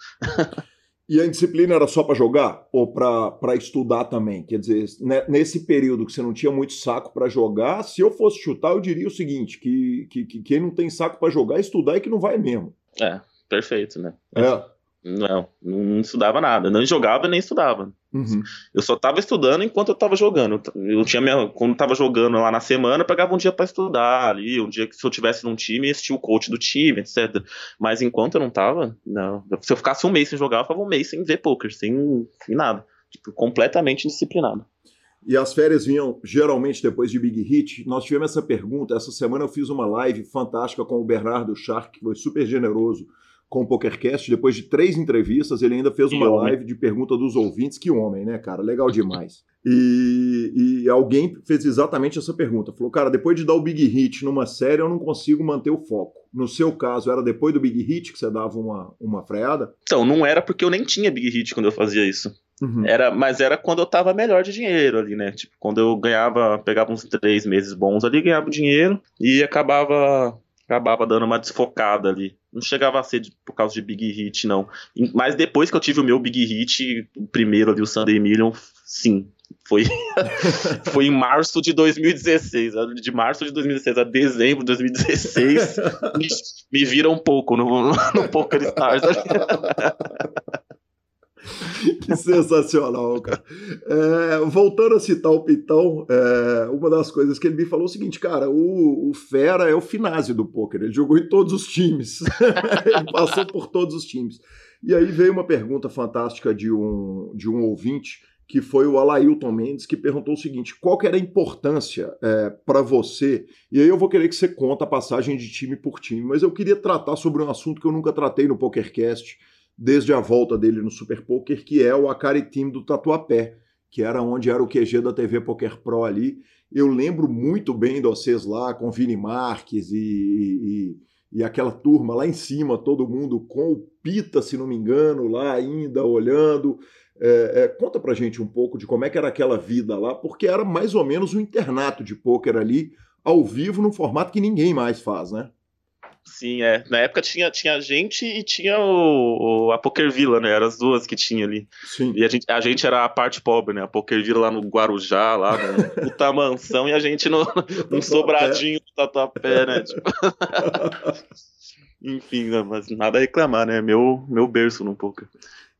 E a disciplina era só para jogar ou para estudar também? Quer dizer, né, nesse período que você não tinha muito saco para jogar, se eu fosse chutar, eu diria o seguinte: que, que, que quem não tem saco para jogar, estudar é que não vai mesmo. É, perfeito, né? É. Não, não estudava nada. Não jogava nem estudava. Uhum. Eu só tava estudando enquanto eu tava jogando. Eu tinha minha, quando eu tava jogando lá na semana, eu pegava um dia para estudar ali, um dia que se eu tivesse num time, assistia o coach do time, etc. Mas enquanto eu não tava, não. Se eu ficasse um mês sem jogar, eu ficava um mês sem ver poker, sem, sem nada. Tipo, completamente indisciplinado. E as férias vinham geralmente depois de Big Hit. Nós tivemos essa pergunta. Essa semana eu fiz uma live fantástica com o Bernardo Shark, que foi super generoso com o PokerCast. Depois de três entrevistas, ele ainda fez uma live de pergunta dos ouvintes. Que homem, né, cara? Legal demais. E, e, alguém fez exatamente essa pergunta. Falou, cara, depois de dar o Big Hit numa série, eu não consigo manter o foco. No seu caso, era depois do Big Hit que você dava uma, uma freada? Então, não era porque eu nem tinha Big Hit quando eu fazia isso. Uhum. Era, mas era quando eu tava melhor de dinheiro ali, né? Tipo, quando eu ganhava, pegava uns três meses bons ali, ganhava dinheiro e acabava acabava dando uma desfocada ali. Não chegava a ser de, por causa de Big Hit, não. Mas depois que eu tive o meu Big Hit, o primeiro ali, o Sunday Million, sim. Foi, foi em março de 2016. De março de 2016 a dezembro de 2016, me, me vira um pouco no, no Poker Stars. que sensacional, cara. É, voltando a citar o Pitão, é, uma das coisas que ele me falou é o seguinte, cara, o, o Fera é o finásio do poker, ele jogou em todos os times, ele passou por todos os times. E aí veio uma pergunta fantástica de um, de um ouvinte, que foi o Alailton Mendes, que perguntou o seguinte: qual que era a importância é, para você? E aí eu vou querer que você conta a passagem de time por time, mas eu queria tratar sobre um assunto que eu nunca tratei no PokerCast, desde a volta dele no Super Poker, que é o Akari Team do Tatuapé, que era onde era o QG da TV Poker Pro ali. Eu lembro muito bem de vocês lá com Vini Marques e, e, e, aquela turma lá em cima, todo mundo com o Pita, se não me engano, lá ainda olhando. É, é, conta pra gente um pouco de como é que era aquela vida lá, porque era mais ou menos um internato de pôquer ali, ao vivo, num formato que ninguém mais faz, né? Sim, é. Na época tinha, tinha gente e tinha o, o, a Poker Villa, né? Eram as duas que tinha ali. Sim. E a gente, a gente era a parte pobre, né? A Poker Villa lá no Guarujá, lá no Puta Mansão, e a gente no, num sobradinho do Tatuapé, né? Tipo... Enfim, né? mas nada a reclamar, né? Meu, meu berço no poker.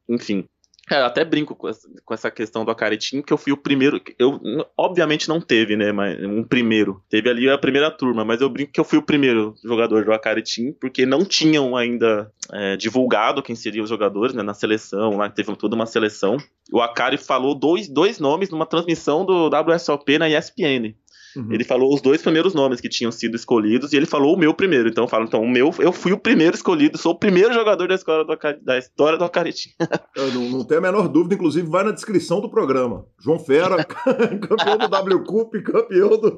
Enfim. É, eu até brinco com essa, questão do Acaritim, que eu fui o primeiro. Eu, obviamente não teve, né? Mas um primeiro. Teve ali a primeira turma, mas eu brinco que eu fui o primeiro jogador do Acaritim, porque não tinham ainda é, divulgado quem seriam os jogadores, né? Na seleção, lá teve toda uma seleção. O Akari falou dois, dois nomes numa transmissão do WSOP na ESPN. Uhum. Ele falou os dois primeiros nomes que tinham sido escolhidos e ele falou o meu primeiro. Então eu falo, então o meu, eu fui o primeiro escolhido, sou o primeiro jogador da, escola do, da história do Acaritim. não, não tenho a menor dúvida, inclusive vai na descrição do programa. João Fera, campeão do W Cup, campeão do.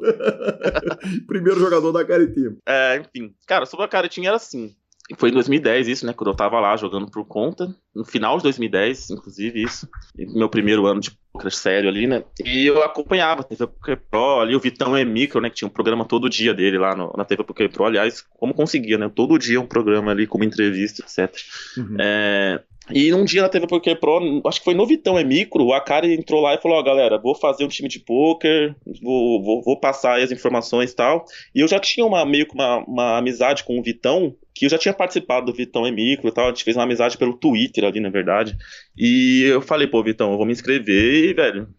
primeiro jogador da Acaritim. É, enfim. Cara, sobre a Acaritim era assim. Foi em 2010 isso, né? Quando eu tava lá jogando por conta. No final de 2010, inclusive, isso. Meu primeiro ano de poker sério ali, né? E eu acompanhava a TV Poker Pro ali, o Vitão é micro, né? Que tinha um programa todo dia dele lá no, na TV Poker Pro. Aliás, como conseguia, né? Todo dia um programa ali, como entrevista, etc. Uhum. É, e num dia na TV Poker Pro, acho que foi no Vitão é micro, o Akari entrou lá e falou: Ó, oh, galera, vou fazer um time de poker, vou, vou, vou passar as informações e tal. E eu já tinha uma, meio que uma, uma amizade com o Vitão, que eu já tinha participado do Vitão é micro e tal. A gente fez uma amizade pelo Twitter ali, na verdade. E eu falei: pô, Vitão, eu vou me inscrever e, velho,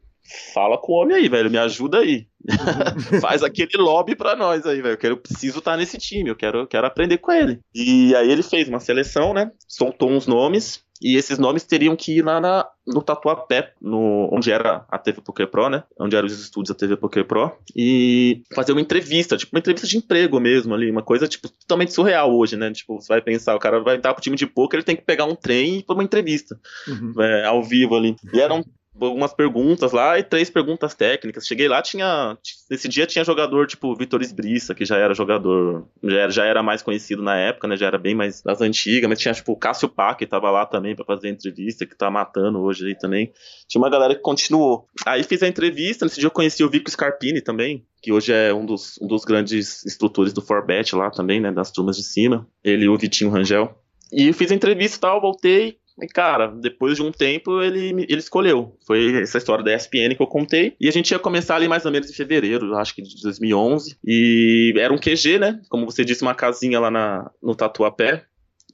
fala com o homem aí, velho, me ajuda aí. Faz aquele lobby pra nós aí, velho. Eu, preciso estar tá nesse time, eu quero, quero aprender com ele. E aí ele fez uma seleção, né? Soltou uns nomes. E esses nomes teriam que ir lá na, no Tatuapé, no, onde era a TV Poker Pro, né? Onde eram os estúdios da TV Poker Pro. E fazer uma entrevista, tipo uma entrevista de emprego mesmo ali. Uma coisa, tipo, totalmente surreal hoje, né? Tipo, você vai pensar, o cara vai entrar pro time de poker, ele tem que pegar um trem e ir pra uma entrevista. Uhum. É, ao vivo ali. E eram algumas perguntas lá e três perguntas técnicas. Cheguei lá, tinha. Nesse dia tinha jogador tipo Vitor Esbriça, que já era jogador, já era, já era mais conhecido na época, né? Já era bem mais das antigas, mas tinha tipo o Cássio Pá, que tava lá também para fazer entrevista, que tá matando hoje aí também. Tinha uma galera que continuou. Aí fiz a entrevista, nesse dia eu conheci o Vico Scarpini também, que hoje é um dos, um dos grandes instrutores do Forbet lá também, né? Das turmas de cima. Ele e o Vitinho Rangel. E fiz a entrevista e tal, voltei, e, cara, depois de um tempo, ele, ele escolheu. Foi essa história da ESPN que eu contei. E a gente ia começar ali mais ou menos em fevereiro, acho que de 2011. E era um QG, né? Como você disse, uma casinha lá na, no Tatuapé.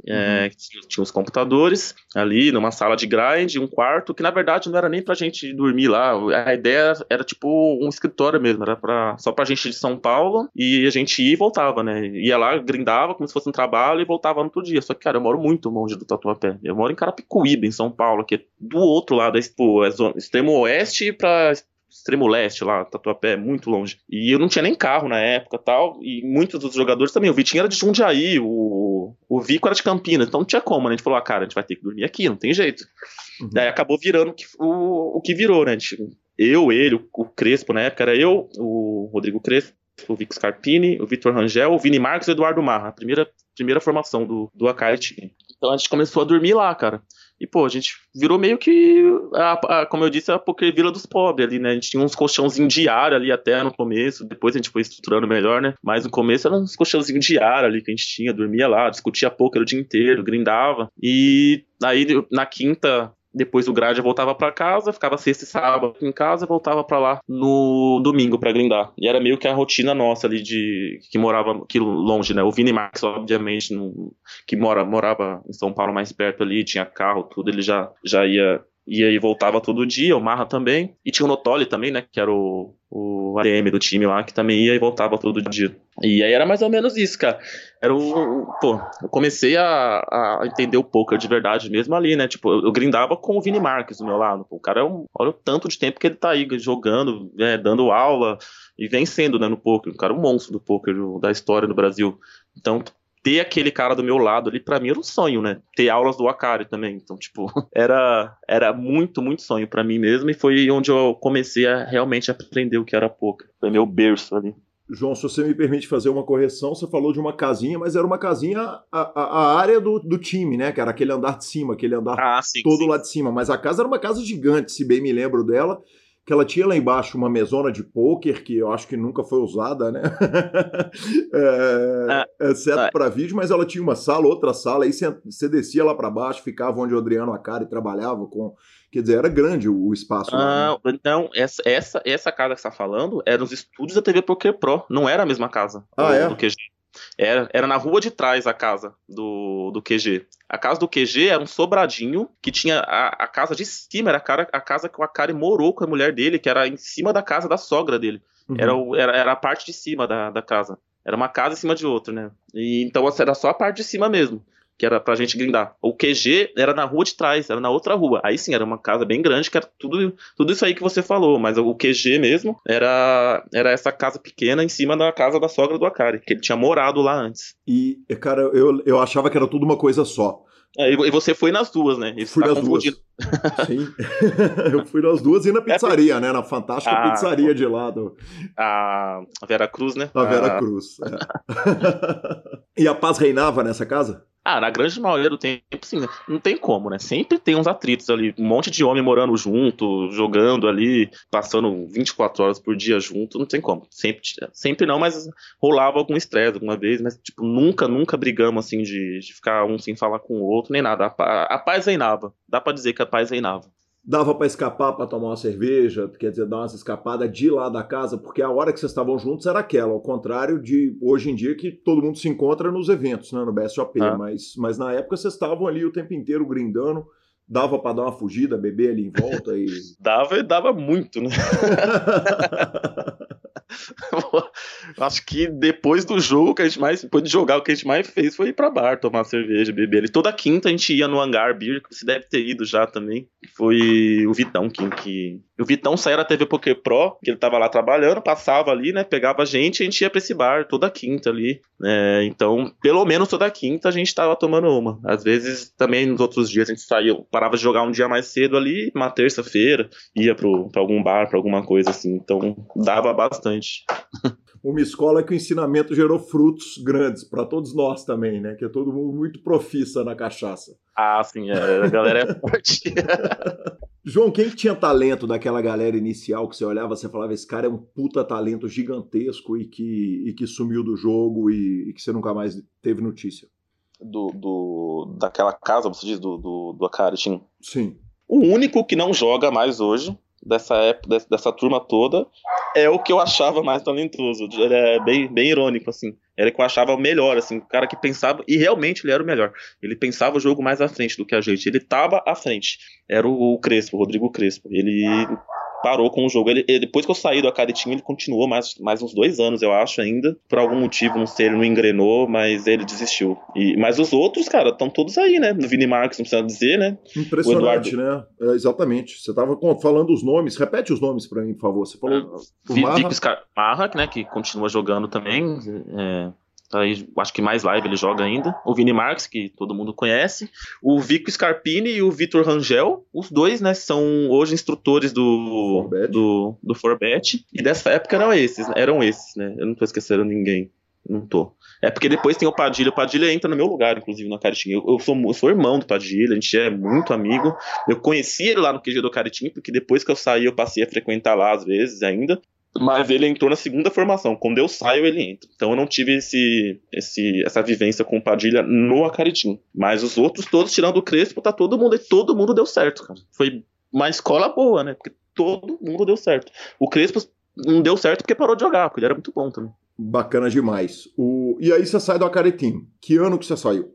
É, uhum. tinha, tinha, os computadores ali numa sala de grind, um quarto, que na verdade não era nem pra gente dormir lá. A ideia era tipo um escritório mesmo, era pra, só pra gente de São Paulo e a gente ia e voltava, né? Ia lá, grindava como se fosse um trabalho e voltava no outro dia. Só que, cara, eu moro muito longe do Tatuapé. Eu moro em Carapicuíba, em São Paulo, que é do outro lado, é, tipo, é zona, extremo oeste pra extremo leste lá, Tatuapé, muito longe. E eu não tinha nem carro na época tal, e muitos dos jogadores também. O Vitinho era de Jundiaí, o, o Vico era de Campinas, então não tinha como, né? A gente falou, ah, cara, a gente vai ter que dormir aqui, não tem jeito. Uhum. Daí acabou virando o que, o, que virou, né? Gente, eu, ele, o, Crespo na época, era eu, o Rodrigo Crespo, o Vic Scarpini, o Vitor Rangel, o Vini Marques e o Eduardo Marra, a primeira, primeira formação do, do Akite. Então a gente começou a dormir lá, cara. E, pô, a gente virou meio que, a, a, como eu disse, a poker vila dos pobres ali, né? A gente tinha uns colchãozinhos de ar ali até no começo, depois a gente foi estruturando melhor, né? Mas no começo eram uns colchãozinhos de ar ali que a gente tinha, dormia lá, discutia poker o dia inteiro, grindava. E aí, na quinta, depois do grade eu voltava para casa, ficava sexta e sábado em casa voltava para lá no domingo para grindar. E era meio que a rotina nossa ali de que morava aqui longe, né? O Vini Marx, obviamente, no, que mora, morava em São Paulo mais perto ali, tinha carro, tudo, ele já, já ia e voltava todo dia, o Marra também. E tinha o Notoli também, né? Que era o, o ADM do time lá, que também ia e voltava todo dia. E aí era mais ou menos isso, cara. Era o. Pô, eu comecei a, a entender o poker de verdade mesmo ali, né? Tipo, eu, eu grindava com o Vini Marques do meu lado. o cara é um. Olha o tanto de tempo que ele tá aí jogando, né, dando aula e vencendo, né, no poker. O cara é um monstro do poker da história do Brasil. Então, ter aquele cara do meu lado ali, para mim era um sonho, né? Ter aulas do Akari também. Então, tipo, era, era muito, muito sonho para mim mesmo. E foi onde eu comecei a realmente aprender o que era poker. Foi meu berço ali. João, se você me permite fazer uma correção, você falou de uma casinha, mas era uma casinha, a, a, a área do, do, time, né? Que era aquele andar de cima, aquele andar ah, sim, todo sim. lá de cima. Mas a casa era uma casa gigante, se bem me lembro dela que ela tinha lá embaixo uma mesona de pôquer, que eu acho que nunca foi usada, né? é, ah, exceto ah. para vídeo, mas ela tinha uma sala, outra sala, aí você descia lá para baixo, ficava onde o Adriano Acari trabalhava com. Quer dizer, era grande o, o espaço. Ah, lá, né? Então, essa, essa, essa casa que você está falando eram os estúdios da TV Poker Pro, não era a mesma casa ah, do, é? do QG. Era, era na rua de trás a casa do, do QG. A casa do QG era um sobradinho que tinha a, a casa de cima, era a, cara, a casa que o Akari morou com a mulher dele, que era em cima da casa da sogra dele. Uhum. Era, o, era, era a parte de cima da, da casa. Era uma casa em cima de outra, né? E, então era só a parte de cima mesmo que era pra gente grindar. O QG era na rua de trás, era na outra rua. Aí sim, era uma casa bem grande, que era tudo, tudo isso aí que você falou, mas o QG mesmo era, era essa casa pequena em cima da casa da sogra do Akari, que ele tinha morado lá antes. E, cara, eu, eu achava que era tudo uma coisa só. É, e você foi nas duas, né? fui tá nas confundindo. duas. Sim. eu fui nas duas e na é, pizzaria, né? Na fantástica a, pizzaria de lá. Do... A Vera Cruz, né? A Vera Cruz. É. e a paz reinava nessa casa? Ah, na grande maioria do tempo, sim, né? Não tem como, né? Sempre tem uns atritos ali, um monte de homem morando junto, jogando ali, passando 24 horas por dia junto, não tem como. Sempre, sempre não, mas rolava algum estresse alguma vez, mas, tipo, nunca, nunca brigamos, assim, de, de ficar um sem falar com o outro, nem nada. A, a paz reinava. Dá para dizer que a paz reinava dava para escapar para tomar uma cerveja, quer dizer, dar umas escapadas de lá da casa, porque a hora que vocês estavam juntos era aquela, ao contrário de hoje em dia que todo mundo se encontra nos eventos, né, no BSOP, ah. mas, mas na época vocês estavam ali o tempo inteiro grindando, dava para dar uma fugida, beber ali em volta e... dava e dava muito, né? Acho que depois do jogo que a gente mais. Depois de jogar, o que a gente mais fez foi ir pra bar, tomar cerveja, beber. E toda quinta a gente ia no hangar beer, que você deve ter ido já também. Foi o Vitão que, que o Vitão saía da TV Poker Pro, que ele tava lá trabalhando, passava ali, né? Pegava a gente e a gente ia pra esse bar toda quinta ali. Né, então, pelo menos toda quinta a gente tava tomando uma. Às vezes, também nos outros dias a gente saía, parava de jogar um dia mais cedo ali, uma terça-feira, ia pro, pra algum bar, pra alguma coisa assim. Então, dava bastante. Uma escola que o ensinamento gerou frutos grandes para todos nós também, né? Que é todo mundo muito profissa na cachaça. Ah, sim, é, a galera é forte. João, quem tinha talento daquela galera inicial que você olhava, você falava, esse cara é um puta talento gigantesco e que, e que sumiu do jogo e, e que você nunca mais teve notícia? Do, do, daquela casa, você diz, do, do, do Akari, Sim. O único que não joga mais hoje dessa época, dessa turma toda, é o que eu achava mais talentoso. Ele é bem, bem irônico, assim. Era que eu achava o melhor, assim, o cara que pensava, e realmente ele era o melhor. Ele pensava o jogo mais à frente do que a gente. Ele tava à frente. Era o Crespo, o Rodrigo Crespo. Ele parou com o jogo. Ele, ele, depois que eu saí do Acaritinho, ele continuou mais, mais uns dois anos, eu acho, ainda. Por algum motivo, não sei, ele não engrenou, mas ele desistiu. E, mas os outros, cara, estão todos aí, né? No Vini Marques, não precisa dizer, né? Impressionante, né? É, exatamente. Você estava falando os nomes. Repete os nomes para mim, por favor. Você falou. Ah, o Marra. Marra, né? Que continua jogando também. É, Aí, acho que mais live ele joga ainda. O Vini Marques, que todo mundo conhece. O Vico Scarpini e o Vitor Rangel. Os dois, né, são hoje instrutores do Forbet. do, do Forbet. E dessa época eram esses, eram esses, né? Eu não tô esquecendo ninguém. Não tô. É porque depois tem o Padilha. O Padilha entra no meu lugar, inclusive, no Caritim. Eu, eu, sou, eu sou irmão do Padilha, a gente é muito amigo. Eu conheci ele lá no QG do Caritim, porque depois que eu saí, eu passei a frequentar lá às vezes ainda. Mas ele entrou na segunda formação. Quando eu saio, ele entra. Então eu não tive esse, esse, essa vivência com o Padilha no Acaritim. Mas os outros todos, tirando o Crespo, tá todo mundo. Todo mundo deu certo, cara. Foi uma escola boa, né? Porque todo mundo deu certo. O Crespo não deu certo porque parou de jogar, porque ele era muito bom também. Bacana demais. O... E aí você sai do Acaritim. Que ano que você saiu?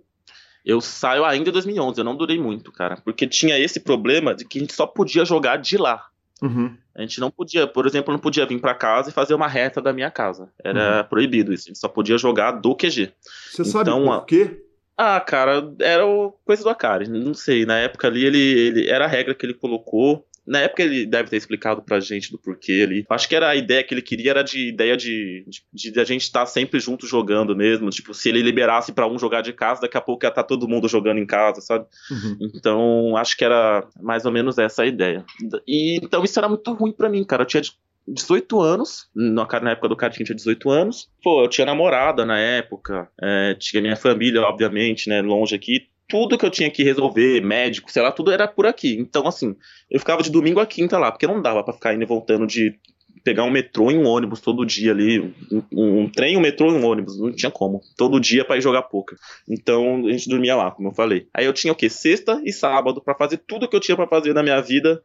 Eu saio ainda em 2011, eu não durei muito, cara. Porque tinha esse problema de que a gente só podia jogar de lá. Uhum. A gente não podia, por exemplo, não podia vir para casa e fazer uma reta da minha casa. Era uhum. proibido isso. A gente só podia jogar do QG. Você então, sabe por quê? Ah, cara, era coisa do Akari. Não sei. Na época ali, ele, ele era a regra que ele colocou. Na época ele deve ter explicado pra gente do porquê ali. Acho que era a ideia que ele queria, era de ideia de, de, de a gente estar tá sempre junto jogando mesmo. Tipo, se ele liberasse para um jogar de casa, daqui a pouco ia estar tá todo mundo jogando em casa, sabe? Uhum. Então, acho que era mais ou menos essa a ideia. E então isso era muito ruim para mim, cara. Eu tinha 18 anos, na, na época do karting tinha 18 anos. Pô, eu tinha namorada na época, é, tinha minha família, obviamente, né, longe aqui tudo que eu tinha que resolver, médico, sei lá, tudo era por aqui. Então, assim, eu ficava de domingo a quinta lá, porque não dava para ficar indo e voltando de pegar um metrô e um ônibus todo dia ali, um, um trem, um metrô e um ônibus, não tinha como. Todo dia para ir jogar poker. Então, a gente dormia lá, como eu falei. Aí eu tinha o quê? Sexta e sábado para fazer tudo que eu tinha para fazer na minha vida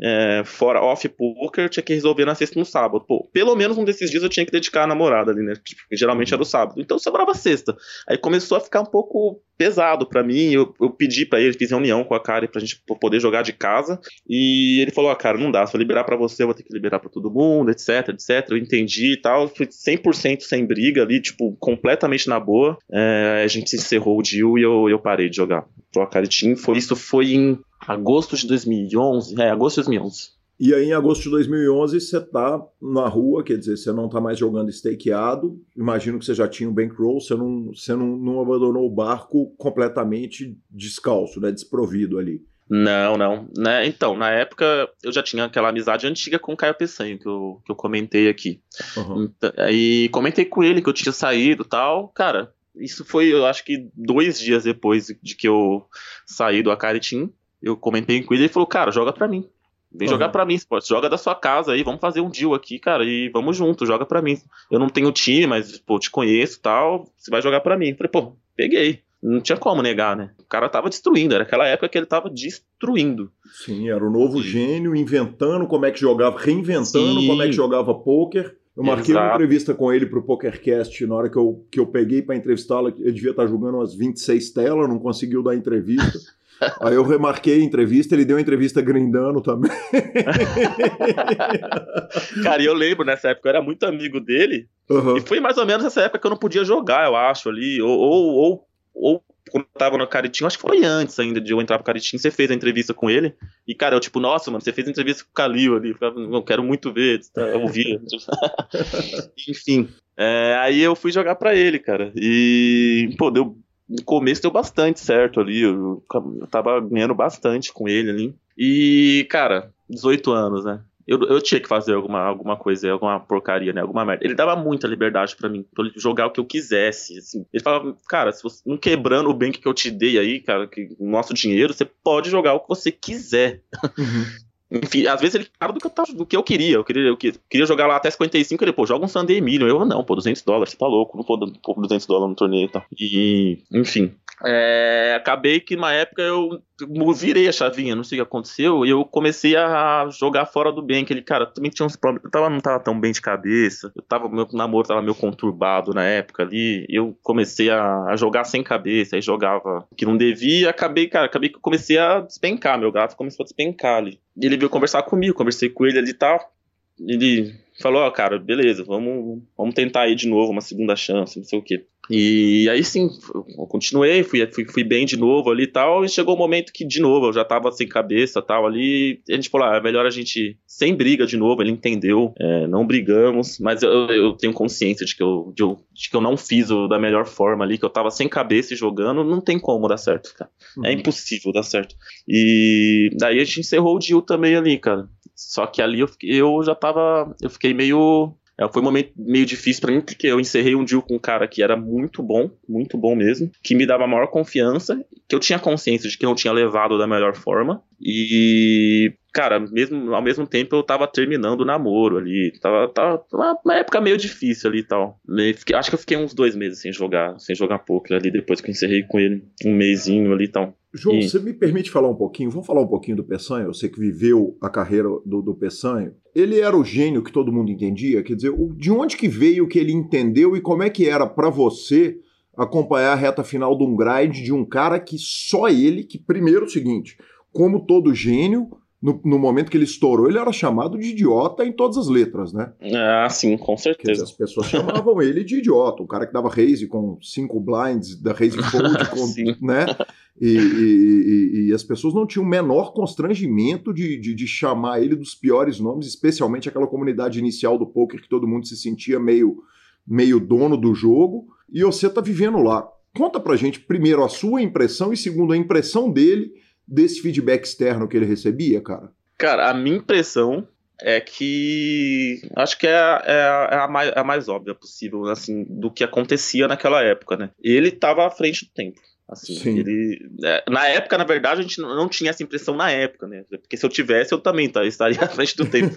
é, fora off poker, tinha que resolver na sexta e no sábado. Pô, pelo menos um desses dias eu tinha que dedicar a namorada ali, né? Tipo, geralmente era o sábado. Então sobrava sexta. Aí começou a ficar um pouco pesado para mim. Eu, eu pedi para ele, fiz reunião com a Kari pra gente poder jogar de casa. E ele falou: Ah, cara, não dá. Se eu liberar para você, eu vou ter que liberar para todo mundo, etc, etc. Eu entendi e tal. Fui 100% sem briga ali, tipo, completamente na boa. É, a gente encerrou o deal e eu, eu parei de jogar. Pro Akari Team. Foi, isso foi em Agosto de 2011? É, agosto de 2011. E aí, em agosto de 2011, você tá na rua, quer dizer, você não tá mais jogando stakeado. Imagino que você já tinha um bankroll, você não, você não, não abandonou o barco completamente descalço, né? Desprovido ali. Não, não. Né? Então, na época eu já tinha aquela amizade antiga com o Caio Peçanho, que eu, que eu comentei aqui. Uhum. E comentei com ele que eu tinha saído e tal. Cara, isso foi, eu acho que dois dias depois de que eu saí do Acaritim eu comentei com ele e ele falou, cara, joga pra mim. Vem uhum. jogar pra mim, Sport. Joga da sua casa aí, vamos fazer um deal aqui, cara, e vamos junto, joga pra mim. Eu não tenho time, mas, pô, te conheço e tal, você vai jogar pra mim. falei, pô, peguei. Não tinha como negar, né? O cara tava destruindo, era aquela época que ele tava destruindo. Sim, era o novo gênio, inventando como é que jogava, reinventando Sim. como é que jogava poker. Eu marquei Exato. uma entrevista com ele pro PokerCast na hora que eu, que eu peguei para entrevistá-lo. Ele devia estar jogando umas 26 telas, não conseguiu dar entrevista. Aí eu remarquei a entrevista, ele deu a entrevista grindando também. Cara, e eu lembro nessa época, eu era muito amigo dele. Uhum. E foi mais ou menos nessa época que eu não podia jogar, eu acho, ali. Ou, ou, ou, ou quando eu tava no Caritinho, acho que foi antes ainda de eu entrar pro Caritinho, você fez a entrevista com ele. E, cara, eu tipo, nossa, mano, você fez a entrevista com o Calil ali. Eu quero muito ver, tá, ouvir. Enfim. É, aí eu fui jogar pra ele, cara. E, pô, deu no começo deu bastante certo ali. Eu, eu tava ganhando bastante com ele ali. E, cara, 18 anos, né? Eu, eu tinha que fazer alguma, alguma coisa, alguma porcaria, né? Alguma merda. Ele dava muita liberdade para mim, pra jogar o que eu quisesse. Assim. Ele falava, cara, se você não quebrando o bem que eu te dei aí, cara, que o nosso dinheiro, você pode jogar o que você quiser. Uhum. Enfim, às vezes ele cara do que eu, tava, do que eu queria. Eu queria, eu queria jogar lá até 55, ele, pô, joga um Sunday Million. Eu, não, pô, 200 dólares, você tá louco, não vou pôr 200 dólares no torneio e tal. E, enfim. É, acabei que na época eu virei a chavinha, não sei o que aconteceu, e eu comecei a jogar fora do bem. Aquele cara também tinha uns problemas, eu tava, não tava tão bem de cabeça, eu tava, meu namoro tava meio conturbado na época ali, eu comecei a, a jogar sem cabeça, aí jogava que não devia, acabei, cara, acabei que eu comecei a despencar, meu gráfico começou a despencar ali. E ele veio conversar comigo, conversei com ele ali e tal, ele falou, ó, oh, cara, beleza, vamos, vamos tentar aí de novo, uma segunda chance, não sei o quê. E aí sim, eu continuei, fui, fui, fui bem de novo ali e tal, e chegou o um momento que, de novo, eu já tava sem cabeça tal ali, e a gente falou, ah, é melhor a gente, sem briga de novo, ele entendeu, é, não brigamos, mas eu, eu tenho consciência de que eu, de, de, que eu não fiz o, da melhor forma ali, que eu tava sem cabeça e jogando, não tem como dar certo, cara. É uhum. É impossível dar certo. E daí a gente encerrou o deal também ali, cara. Só que ali eu, eu já tava, eu fiquei meio foi um momento meio difícil para mim, porque eu encerrei um deal com um cara que era muito bom, muito bom mesmo, que me dava maior confiança, que eu tinha consciência de que eu não tinha levado da melhor forma. E cara, mesmo, ao mesmo tempo eu tava terminando o namoro ali. Tava, tava uma, época meio difícil ali e tal. Fiquei, acho que eu fiquei uns dois meses sem jogar, sem jogar poker ali, depois que eu encerrei com ele um mêsinho ali e tal. João, e... você me permite falar um pouquinho? Vamos falar um pouquinho do Peçanha? Eu sei que viveu a carreira do, do Peçanha. Ele era o gênio que todo mundo entendia? Quer dizer, de onde que veio o que ele entendeu e como é que era para você acompanhar a reta final de um grind de um cara que só ele, que primeiro o seguinte, como todo gênio, no, no, momento que ele estourou, ele era chamado de idiota em todas as letras, né? Ah, sim, com certeza. Dizer, as pessoas chamavam ele de idiota, o cara que dava raise com cinco blinds, da raise fold, com, né? E, e, e, as pessoas não tinham o menor constrangimento de, de, de, chamar ele dos piores nomes, especialmente aquela comunidade inicial do poker que todo mundo se sentia meio, meio dono do jogo. E você tá vivendo lá. Conta pra gente, primeiro, a sua impressão e, segundo, a impressão dele desse feedback externo que ele recebia, cara? Cara, a minha impressão é que acho que é, a, é a, é mais, é a mais óbvia possível, assim, do que acontecia naquela época, né? Ele estava à frente do tempo. Assim, Sim. ele. É, na época, na verdade, a gente não tinha essa impressão na época, né? Porque se eu tivesse, eu também tá, estaria à frente do tempo.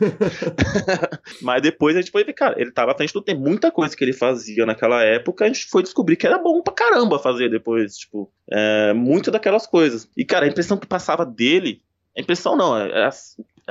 Mas depois a gente foi ver, cara, ele tava à frente do tempo. Muita coisa que ele fazia naquela época, a gente foi descobrir que era bom pra caramba fazer depois. Tipo, é, muito daquelas coisas. E, cara, a impressão que passava dele. A impressão não, é, é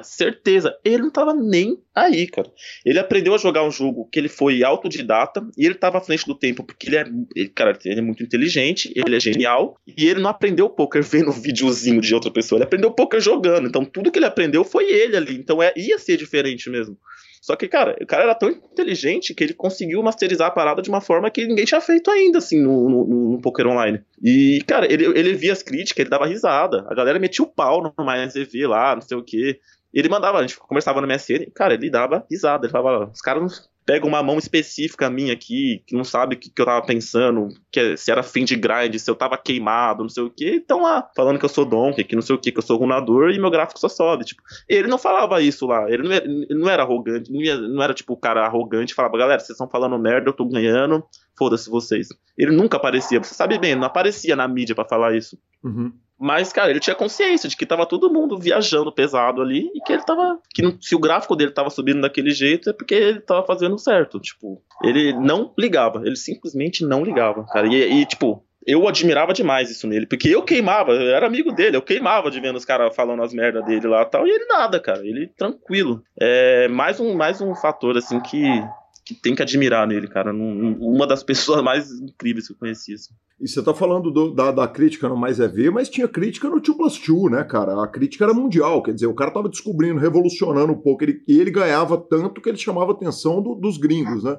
certeza, ele não tava nem aí, cara. Ele aprendeu a jogar um jogo que ele foi autodidata e ele tava à frente do tempo, porque ele é, ele, cara, ele é muito inteligente, ele é genial, e ele não aprendeu poker vendo videozinho de outra pessoa, ele aprendeu poker jogando. Então tudo que ele aprendeu foi ele ali. Então é, ia ser diferente mesmo. Só que, cara, o cara era tão inteligente que ele conseguiu masterizar a parada de uma forma que ninguém tinha feito ainda, assim, no, no, no poker online. E, cara, ele, ele via as críticas, ele dava risada. A galera metia o pau no mais EV lá, não sei o quê. Ele mandava, a gente conversava no MSN, cara, ele dava risada. Ele falava, os caras pegam uma mão específica minha aqui, que não sabe o que, que eu tava pensando, que é, se era fim de grind, se eu tava queimado, não sei o que, estão lá falando que eu sou donkey, que não sei o que, que eu sou runador e meu gráfico só sobe. Tipo, ele não falava isso lá, ele não era, ele não era arrogante, não, não, era tipo o cara arrogante, falava, galera, vocês estão falando merda, eu tô ganhando, foda-se vocês. Ele nunca aparecia, você sabe bem, não aparecia na mídia para falar isso. Uhum. Mas, cara, ele tinha consciência de que tava todo mundo viajando pesado ali e que ele tava. Que se o gráfico dele tava subindo daquele jeito é porque ele tava fazendo certo. Tipo, ele não ligava. Ele simplesmente não ligava, cara. E, e tipo, eu admirava demais isso nele, porque eu queimava, eu era amigo dele, eu queimava de vendo os caras falando as merdas dele lá e tal, e ele nada, cara, ele tranquilo. É mais um, mais um fator, assim, que, que tem que admirar nele, cara. uma das pessoas mais incríveis que eu conheci. Assim. E você tá falando do, da, da, crítica no Mais é Ver, mas tinha crítica no 2 Plus 2, né, cara? A crítica era mundial, quer dizer, o cara tava descobrindo, revolucionando um pouco, ele, e ele ganhava tanto que ele chamava a atenção do, dos gringos, né?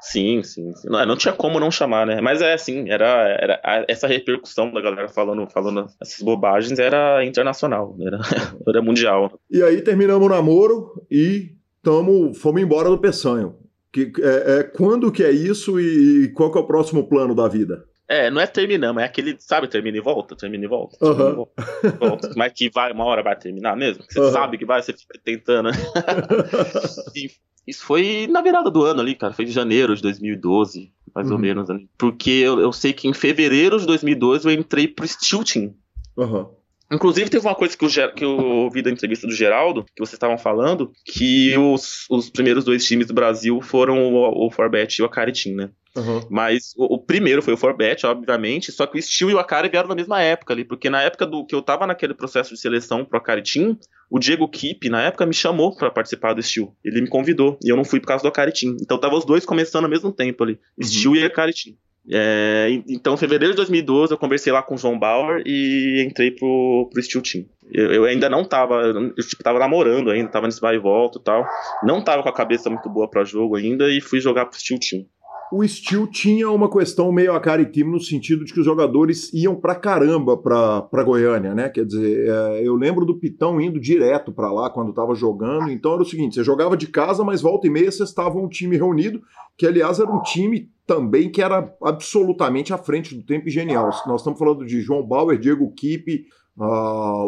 Sim, sim. sim. Não, não, tinha como não chamar, né? Mas é assim, era, era essa repercussão da galera falando, falando essas bobagens era internacional, era, era mundial. E aí terminamos o namoro e tamo, fomos embora do Peçanho. Que, é, é, quando que é isso e qual que é o próximo plano da vida? É, não é terminamos, é aquele, sabe, termina e volta, termina e volta, termina e volta, volta. Mas que vai, uma hora vai terminar mesmo. Você uhum. sabe que vai, você fica tentando. Né? isso foi na virada do ano ali, cara. Foi de janeiro de 2012, mais uhum. ou menos. Ali. Porque eu, eu, sei que em fevereiro de 2012 eu entrei pro Team. Uhum. Inclusive, teve uma coisa que eu, que eu ouvi da entrevista do Geraldo, que vocês estavam falando, que os, os primeiros dois times do Brasil foram o, o Forbet e o Akari Team, né? Uhum. Mas o, o, primeiro foi o Forbet, obviamente, só que o Steel e o Akari vieram na mesma época ali, porque na época do que eu tava naquele processo de seleção pro Akari Team, o Diego Kipp, na época, me chamou para participar do Steel. Ele me convidou, e eu não fui por causa do Akari Team. Então tava os dois começando ao mesmo tempo ali, uhum. Steel e Akari Team. É, então, em fevereiro de 2012, eu conversei lá com o João Bauer e entrei pro, pro Steel Team. Eu, eu ainda não tava, eu tipo, tava namorando ainda, tava nesse vai e volta e tal. Não tava com a cabeça muito boa para jogo ainda e fui jogar pro Steel Team o Steel tinha uma questão meio acaritivo no sentido de que os jogadores iam pra caramba pra, pra Goiânia, né? Quer dizer, é, eu lembro do Pitão indo direto para lá quando tava jogando. Então era o seguinte: você jogava de casa, mas volta e meia vocês estavam um time reunido, que aliás era um time também que era absolutamente à frente do tempo e genial. Nós estamos falando de João Bauer, Diego Kipe,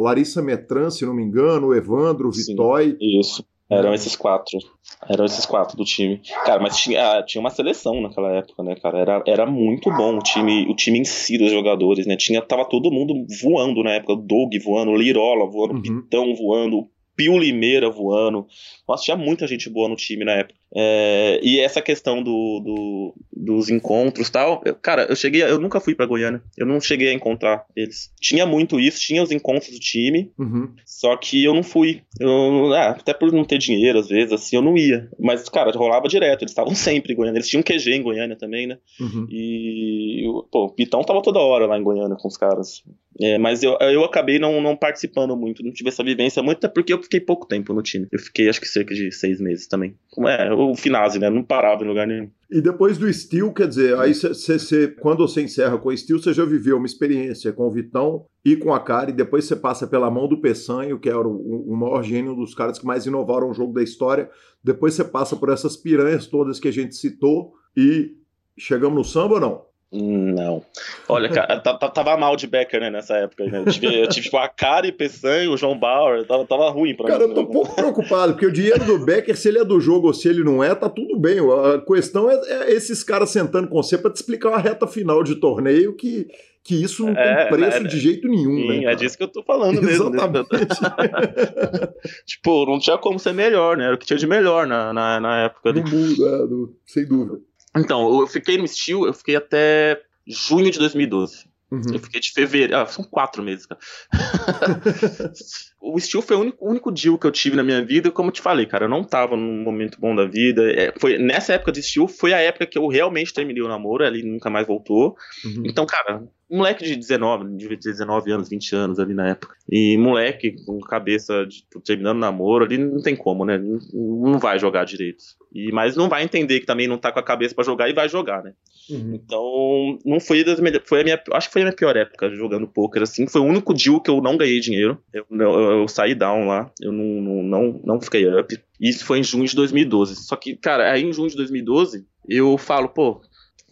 Larissa Metran, se não me engano, Evandro, Vitói. Isso. Eram esses quatro. Eram esses quatro do time. Cara, mas tinha, ah, tinha uma seleção naquela época, né, cara? Era, era muito bom o time, o time em si dos jogadores, né? Tinha, tava todo mundo voando na época. O Doug voando, o Lirola voando, o uhum. Pitão voando, o Pio Limeira voando. Nossa, tinha muita gente boa no time na época. É, e essa questão do, do dos encontros tal, eu, cara, eu cheguei, eu nunca fui para Goiânia, eu não cheguei a encontrar eles. Tinha muito isso, tinha os encontros do time, uhum. só que eu não fui. Eu, ah, até por não ter dinheiro às vezes, assim, eu não ia. Mas, cara, rolava direto, eles estavam sempre em Goiânia. Eles tinham QG em Goiânia também, né? Uhum. E, pô, o Pitão tava toda hora lá em Goiânia com os caras. É, mas eu, eu acabei não, não participando muito, não tive essa vivência muito, porque eu fiquei pouco tempo no time. Eu fiquei, acho que cerca de seis meses também. É, o Finazzi, né? Não parava em lugar nenhum. E depois do Steel, quer dizer, aí cê, cê, quando você encerra com o Steel, você já viveu uma experiência com o Vitão e com a e depois você passa pela mão do Peçanho, que era o, o maior gênio dos caras que mais inovaram o jogo da história. Depois você passa por essas piranhas todas que a gente citou e chegamos no samba ou não? Não. Olha, cara, tava mal de Becker, né, nessa época. Né? Eu tive, eu tive tipo, a cara e Peçanha, o João Bauer, tava, tava ruim pra cara, mim. Cara, eu tô um pouco preocupado, porque o dinheiro do Becker, se ele é do jogo ou se ele não é, tá tudo bem. A questão é, é esses caras sentando com você pra te explicar uma reta final de torneio que, que isso não é, tem preço é, de jeito nenhum, sim, né? Cara? É disso que eu tô falando mesmo. Né? Exatamente. tipo, não tinha como ser melhor, né? Era o que tinha de melhor na, na, na época. Do mundo, é, do, sem dúvida. Então, eu fiquei no Steel, eu fiquei até junho de 2012. Uhum. Eu fiquei de fevereiro. Ah, são quatro meses, cara. o Steel foi o único, único deal que eu tive na minha vida. Como eu te falei, cara, eu não tava num momento bom da vida. É, foi, nessa época de Steel foi a época que eu realmente terminei o namoro. Ali nunca mais voltou. Uhum. Então, cara, moleque de 19, de 19 anos, 20 anos ali na época. E moleque com cabeça de, terminando namoro ali, não tem como, né? Não, não vai jogar direito. E, mas não vai entender que também não tá com a cabeça para jogar e vai jogar, né? Uhum. Então, não foi das melhores. Foi a minha, acho que foi a minha pior época jogando poker, assim. Foi o único deal que eu não ganhei dinheiro. Eu, eu, eu saí down lá. Eu não, não, não, não fiquei up. Isso foi em junho de 2012. Só que, cara, aí em junho de 2012, eu falo, pô,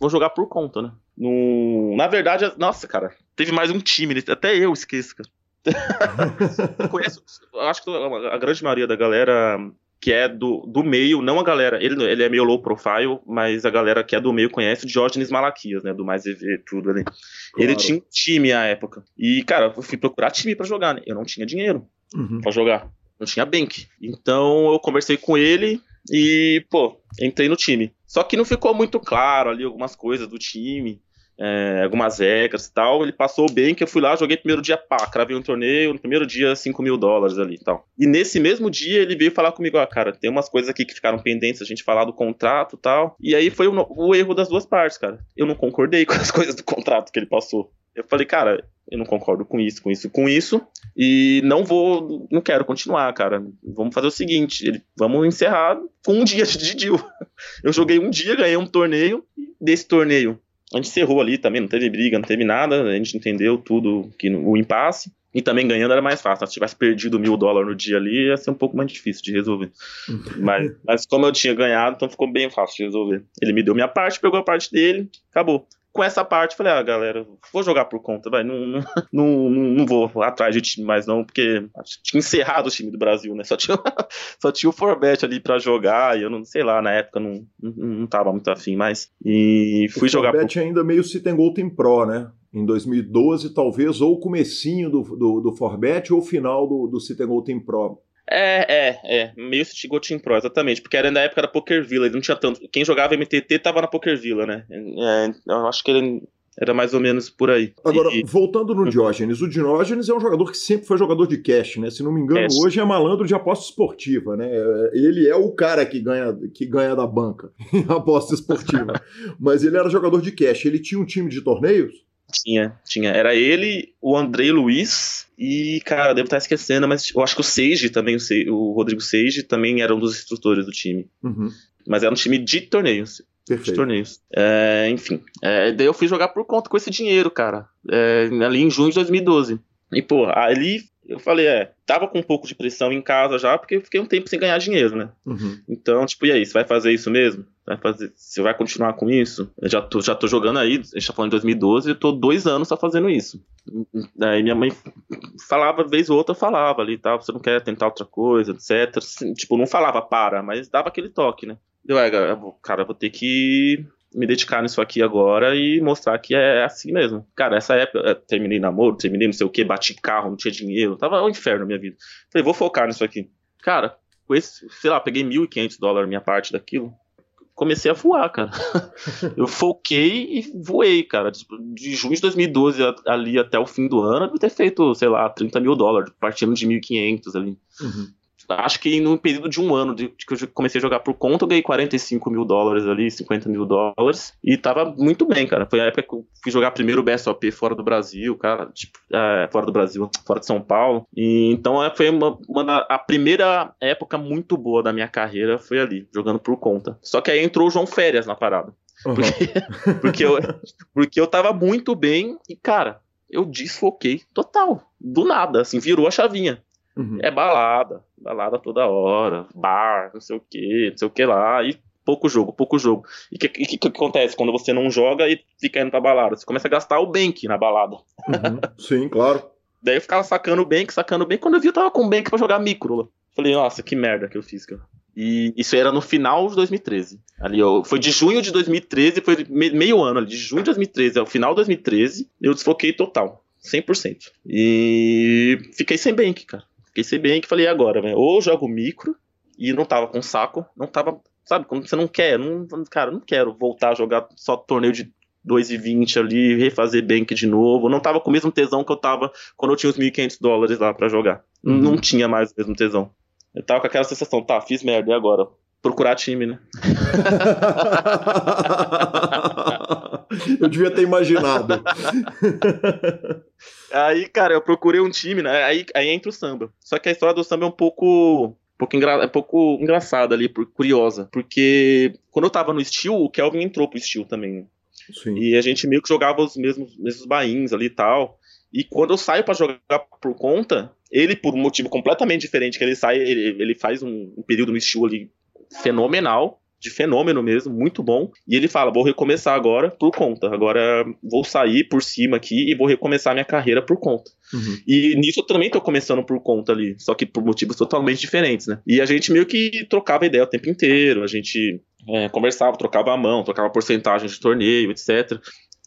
vou jogar por conta, né? No... Na verdade, nossa, cara, teve mais um time, até eu esqueço, cara. eu conheço, acho que a grande maioria da galera que é do, do meio, não a galera, ele, ele é meio low profile, mas a galera que é do meio conhece o Diógenes Malaquias, né, do Mais EV, tudo ali. Claro. Ele tinha um time à época. E, cara, eu fui procurar time para jogar, né? Eu não tinha dinheiro uhum. para jogar. Não tinha bank. Então eu conversei com ele e, pô, entrei no time. Só que não ficou muito claro ali algumas coisas do time é, algumas regras e tal. Ele passou bem, que eu fui lá, joguei primeiro dia, pá, cravei um torneio, no primeiro dia 5 mil dólares ali e tal. E nesse mesmo dia ele veio falar comigo, ah, cara, tem umas coisas aqui que ficaram pendentes, a gente falar do contrato e tal. E aí foi o, o erro das duas partes, cara. Eu não concordei com as coisas do contrato que ele passou. Eu falei, cara, eu não concordo com isso, com isso, com isso, e não vou, não quero continuar, cara. Vamos fazer o seguinte, ele, vamos encerrar com um dia de deal. Eu joguei um dia, ganhei um torneio, desse torneio a gente encerrou ali também, não teve briga, não teve nada, a gente entendeu tudo, que o impasse. E também ganhando era mais fácil. Se tivesse perdido mil dólares no dia ali, ia ser um pouco mais difícil de resolver. mas, mas como eu tinha ganhado, então ficou bem fácil de resolver. Ele me deu minha parte, pegou a parte dele, acabou com essa parte, falei, ah, galera, vou jogar por conta, vai, não, não, não, não vou atrás de time mais não, porque tinha encerrado o time do Brasil, né, só tinha, só tinha o Forbet ali pra jogar, e eu não, sei lá, na época não, não, não tava muito afim mais, e fui o jogar... O Forbet por... ainda meio se tem Golden Pro, né, em 2012, talvez, ou o comecinho do, do, do Forbet, ou o final do, do City Golden Pro. É, é, é. Meio City Team Pro, exatamente. Porque era na época da Poker Villa, ele não tinha tanto. Quem jogava MTT tava na Poker Villa, né? É, eu acho que ele era mais ou menos por aí. Agora, e... voltando no Diógenes, o Diógenes é um jogador que sempre foi jogador de cash, né? Se não me engano, cash. hoje é malandro de aposta esportiva, né? Ele é o cara que ganha, que ganha da banca em aposta esportiva. Mas ele era jogador de cash. Ele tinha um time de torneios? Tinha, tinha. Era ele, o Andrei Luiz e, cara, devo estar esquecendo, mas eu acho que o Seiji também, o, Rodrigo Seiji também era um dos instrutores do time. Uhum. Mas era um time de torneios. Perfeito. De torneios. É, enfim. É, daí eu fui jogar por conta com esse dinheiro, cara. É, ali em junho de 2012. E, pô, ali eu falei, é, tava com um pouco de pressão em casa já, porque eu fiquei um tempo sem ganhar dinheiro, né? Uhum. Então, tipo, e aí, você vai fazer isso mesmo? Vai fazer, você vai continuar com isso? Eu já tô, já tô jogando aí, a gente tá falando de 2012, eu tô dois anos só fazendo isso. Daí minha mãe falava, vez ou outra, falava ali, tá, você não quer tentar outra coisa, etc. Assim, tipo, não falava para, mas dava aquele toque, né? Eu, é, cara, vou ter que me dedicar nisso aqui agora e mostrar que é assim mesmo. Cara, essa época, terminei namoro, terminei não sei o que, bati carro, não tinha dinheiro, tava um inferno na minha vida. Falei, vou focar nisso aqui. Cara, com esse, sei lá, peguei 1.500 dólares minha parte daquilo, comecei a voar, cara. eu foquei e voei, cara. Tipo, de junho de 2012 ali até o fim do ano, eu devo ter feito, sei lá, 30 mil dólares, partindo de 1.500 ali. Uhum acho que no período de um ano de, que eu comecei a jogar por conta, eu ganhei 45 mil dólares ali, 50 mil dólares, e tava muito bem, cara. Foi a época que eu fui jogar primeiro o BSOP fora do Brasil, cara, tipo, é, fora do Brasil, fora de São Paulo. E, então é, foi uma, uma, a primeira época muito boa da minha carreira foi ali, jogando por conta. Só que aí entrou o João Férias na parada. Uhum. Porque, porque, eu, porque eu tava muito bem e, cara, eu desfoquei total. Do nada, assim, virou a chavinha. Uhum. É balada, balada toda hora, bar, não sei o que, não sei o que lá, e pouco jogo, pouco jogo. E o que, que, que, acontece quando você não joga e fica indo pra balada? Você começa a gastar o bank na balada. Uhum. Sim, claro. Daí eu ficava sacando o bank, sacando o bank. Quando eu vi, eu tava com o bank pra jogar micro. Falei, nossa, que merda que eu fiz, cara. E isso era no final de 2013. Ali, ó, foi de junho de 2013, foi meio ano ali, de junho de 2013 ao final de 2013, eu desfoquei total, 100%. E fiquei sem bank, cara. Fiquei sem bem que falei, agora, velho? Ou jogo micro e não tava com saco, não tava. Sabe, quando você não quer, não, cara, não quero voltar a jogar só torneio de 2,20 ali, refazer bank de novo. Não tava com o mesmo tesão que eu tava quando eu tinha os 1.500 dólares lá para jogar. Uhum. Não tinha mais o mesmo tesão. Eu tava com aquela sensação, tá, fiz merda, e agora? Procurar time, né? eu devia ter imaginado. Aí, cara, eu procurei um time, né? Aí, aí entra o samba. Só que a história do samba é um pouco. Um pouco, engra... é um pouco engraçada ali, curiosa. Porque quando eu tava no Steel, o Kelvin entrou pro Steel também. Sim. E a gente meio que jogava os mesmos, mesmos bains ali e tal. E quando eu saio para jogar por conta, ele, por um motivo completamente diferente, que ele sai, ele, ele faz um, um período no Steel ali fenomenal de fenômeno mesmo, muito bom. E ele fala: vou recomeçar agora por conta. Agora vou sair por cima aqui e vou recomeçar minha carreira por conta. Uhum. E nisso eu também tô começando por conta ali, só que por motivos totalmente diferentes, né? E a gente meio que trocava ideia o tempo inteiro, a gente é, conversava, trocava a mão, trocava porcentagem de torneio, etc.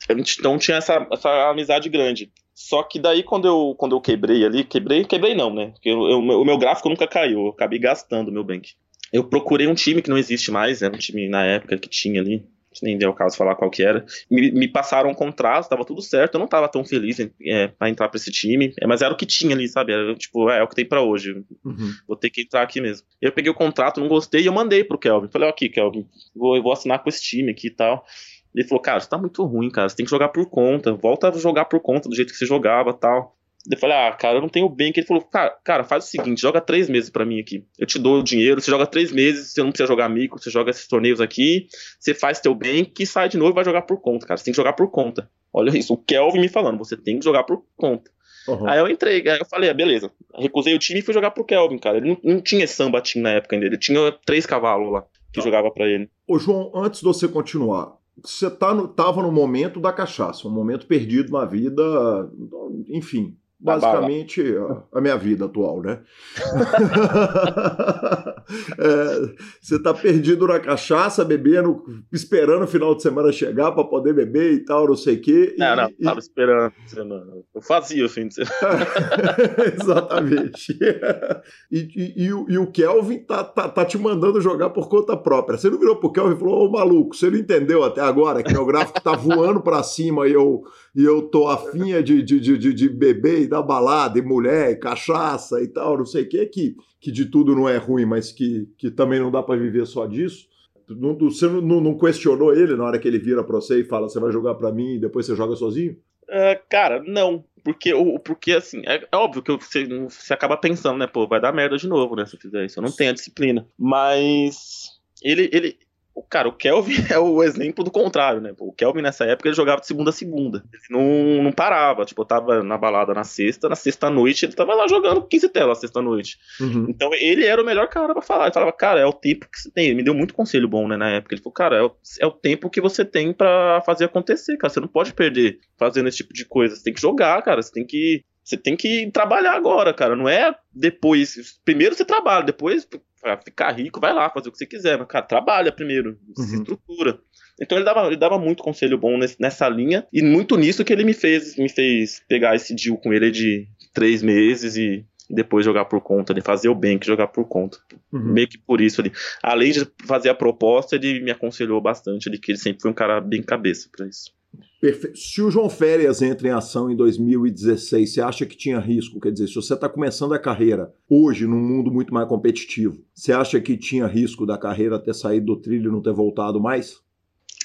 A gente então tinha essa, essa amizade grande. Só que daí quando eu, quando eu quebrei ali, quebrei, quebrei não, né? Porque eu, eu, o meu gráfico nunca caiu, eu acabei gastando o meu bank eu procurei um time que não existe mais, era um time na época que tinha ali, nem deu o caso falar qual que era. Me, me passaram um contrato, tava tudo certo, eu não tava tão feliz é, para entrar para esse time, é, mas era o que tinha ali, sabe? Era tipo, é, é o que tem para hoje. Uhum. Vou ter que entrar aqui mesmo. Eu peguei o contrato, não gostei e eu mandei pro Kelvin. Falei, ó, aqui, Kelvin, vou, eu vou assinar com esse time aqui e tal. Ele falou, cara, você tá muito ruim, cara, você tem que jogar por conta, volta a jogar por conta do jeito que você jogava tal. Eu falei, ah, cara, eu não tenho bem. Que ele falou, cara, cara, faz o seguinte, joga três meses para mim aqui. Eu te dou o dinheiro, você joga três meses, você não precisa jogar micro, você joga esses torneios aqui, você faz teu bem, que sai de novo e vai jogar por conta, cara. Você tem que jogar por conta. Olha isso, o Kelvin me falando, você tem que jogar por conta. Uhum. Aí eu entrei, aí eu falei, ah, beleza. Recusei o time e fui jogar pro Kelvin, cara. Ele não, não tinha samba team na época ainda, ele tinha três cavalos lá que tá. jogava para ele. Ô, João, antes de você continuar, você tá no, tava no momento da cachaça, um momento perdido na vida, enfim, basicamente a, a, minha vida atual, né? é, você tá perdido na cachaça, bebendo, esperando o final de semana chegar para poder beber e tal, não sei o quê. Não, e, não, tava esperando semana. Eu fazia o fim de semana. Exatamente. E, e, e, o, e, o Kelvin tá, tá, tá, te mandando jogar por conta própria. Você não virou pro Kelvin e falou, ô maluco, você não entendeu até agora que meu gráfico tá voando para cima e eu, e eu tô afinha de, de, de, de beber e da balada, e mulher, e cachaça e tal, não sei o que, que, que de tudo não é ruim, mas que, que também não dá para viver só disso. Não, você não, não, questionou ele na hora que ele vira para você e fala, você vai jogar para mim e depois você joga sozinho? Uh, cara, não. Porque, porque assim, é, é óbvio que você, você acaba pensando, né? Pô, vai dar merda de novo, né? Se eu fizer isso. Eu não tenho a disciplina. Mas ele, ele, Cara, o Kelvin é o exemplo do contrário, né? O Kelvin nessa época ele jogava de segunda a segunda. Ele não, não parava. Tipo, eu tava na balada na sexta, na sexta noite ele tava lá jogando 15 telas sexta noite. Uhum. Então ele era o melhor cara pra falar. Ele falava, cara, é o tempo que você tem. Ele me deu muito conselho bom, né, na época. Ele falou, cara, é o, é o tempo que você tem para fazer acontecer, cara. Você não pode perder fazendo esse tipo de coisa. Você tem que jogar, cara. Você tem que você tem que trabalhar agora, cara. Não é depois. Primeiro você trabalha, depois pra ficar rico, vai lá fazer o que você quiser. Mas, cara, trabalha primeiro, uhum. se estrutura. Então ele dava, ele dava muito conselho bom nessa linha. E muito nisso que ele me fez, me fez pegar esse deal com ele de três meses e depois jogar por conta, de fazer o bem que jogar por conta. Uhum. Meio que por isso ali. Além de fazer a proposta, ele me aconselhou bastante ali, que ele sempre foi um cara bem cabeça para isso. Perfeito. Se o João Férias entra em ação em 2016, você acha que tinha risco? Quer dizer, se você está começando a carreira hoje, num mundo muito mais competitivo, você acha que tinha risco da carreira ter saído do trilho e não ter voltado mais?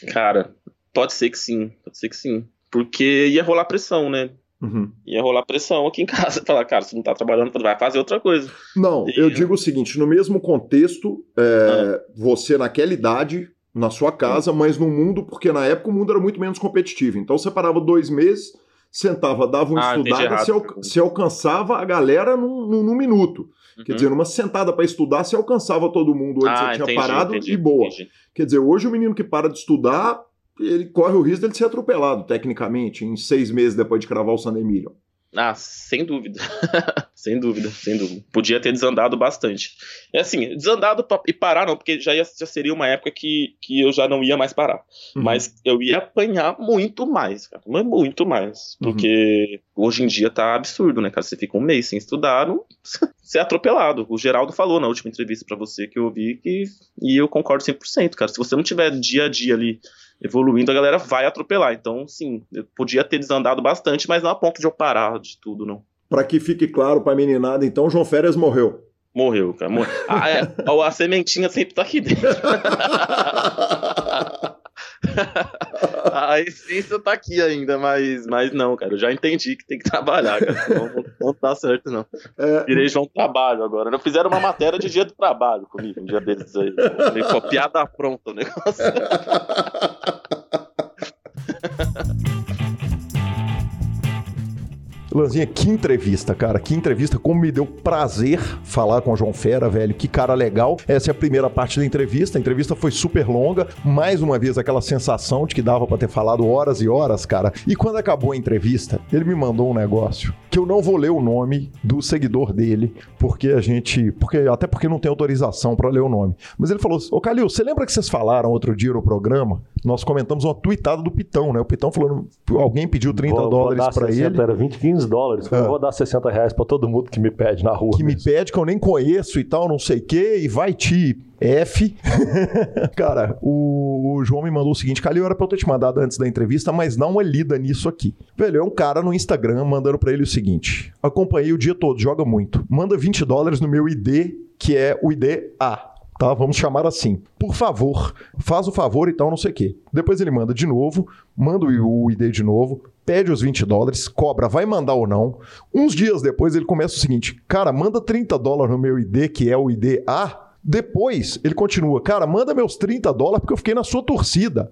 Cara, pode ser que sim, pode ser que sim. Porque ia rolar pressão, né? Uhum. Ia rolar pressão aqui em casa. Falar, cara, você não tá trabalhando, vai fazer outra coisa. Não, e... eu digo o seguinte: no mesmo contexto, é, ah. você naquela idade na sua casa, mas no mundo, porque na época o mundo era muito menos competitivo. Então você parava dois meses, sentava, dava uma ah, estudada, você, al você, alcançava a galera num, num, num minuto. Uhum. Quer dizer, numa sentada para estudar, você alcançava todo mundo onde ah, você tinha entendi, parado entendi, e boa. Entendi. Quer dizer, hoje o menino que para de estudar, ele corre o risco de ser atropelado, tecnicamente, em seis meses depois de cravar o San Emilio. Ah, sem dúvida. sem dúvida, sem dúvida. Podia ter desandado bastante. É assim, desandado e parar não, porque já, ia, já seria uma época que, que eu já não ia mais parar. Uhum. Mas eu ia apanhar muito mais, cara. Mas muito mais. Uhum. Porque uhum. hoje em dia tá absurdo, né, cara? Você fica um mês sem estudar, não... você é atropelado. O Geraldo falou na última entrevista para você que eu vi que... e eu concordo 100%, cara. Se você não tiver dia a dia ali evoluindo, a galera vai atropelar. Então, sim, eu podia ter desandado bastante, mas não a ponto de eu parar de tudo, não. Para que fique claro para a meninada, então, João Férias morreu. Morreu, cara. Morreu. Ah, é, a sementinha sempre tá aqui dentro. a essência tá aqui ainda, mas, mas não, cara. Eu já entendi que tem que trabalhar, cara. Não, não tá certo, não. É... Virei João Trabalho agora. Não fizeram uma matéria de dia do trabalho comigo, um dia desses aí. Copiada pronta o negócio. Lanzinha, que entrevista, cara. Que entrevista. Como me deu prazer falar com o João Fera, velho. Que cara legal. Essa é a primeira parte da entrevista. A entrevista foi super longa. Mais uma vez, aquela sensação de que dava para ter falado horas e horas, cara. E quando acabou a entrevista, ele me mandou um negócio que eu não vou ler o nome do seguidor dele, porque a gente. porque Até porque não tem autorização para ler o nome. Mas ele falou: Ô Calil, você lembra que vocês falaram outro dia no programa? Nós comentamos uma tweetada do Pitão, né? O Pitão falando. Alguém pediu 30 vou, dólares para ele. Era 20, 15 dólares. Eu vou dar 60 reais para todo mundo que me pede na rua. Que mesmo. me pede, que eu nem conheço e tal, não sei o quê, e vai te. F. Cara, o, o, João me mandou o seguinte: Calil, era pra eu ter te mandado antes da entrevista, mas não uma lida nisso aqui. Velho, é um cara no Instagram mandando para ele o seguinte: acompanhei o dia todo, joga muito. Manda 20 dólares no meu ID, que é o ID A tá? Vamos chamar assim. Por favor, faz o favor e tal, não sei o quê. Depois ele manda de novo, manda o ID de novo, pede os 20 dólares, cobra, vai mandar ou não. Uns dias depois ele começa o seguinte: cara, manda 30 dólares no meu ID, que é o ID A. Depois ele continua, cara, manda meus 30 dólares porque eu fiquei na sua torcida.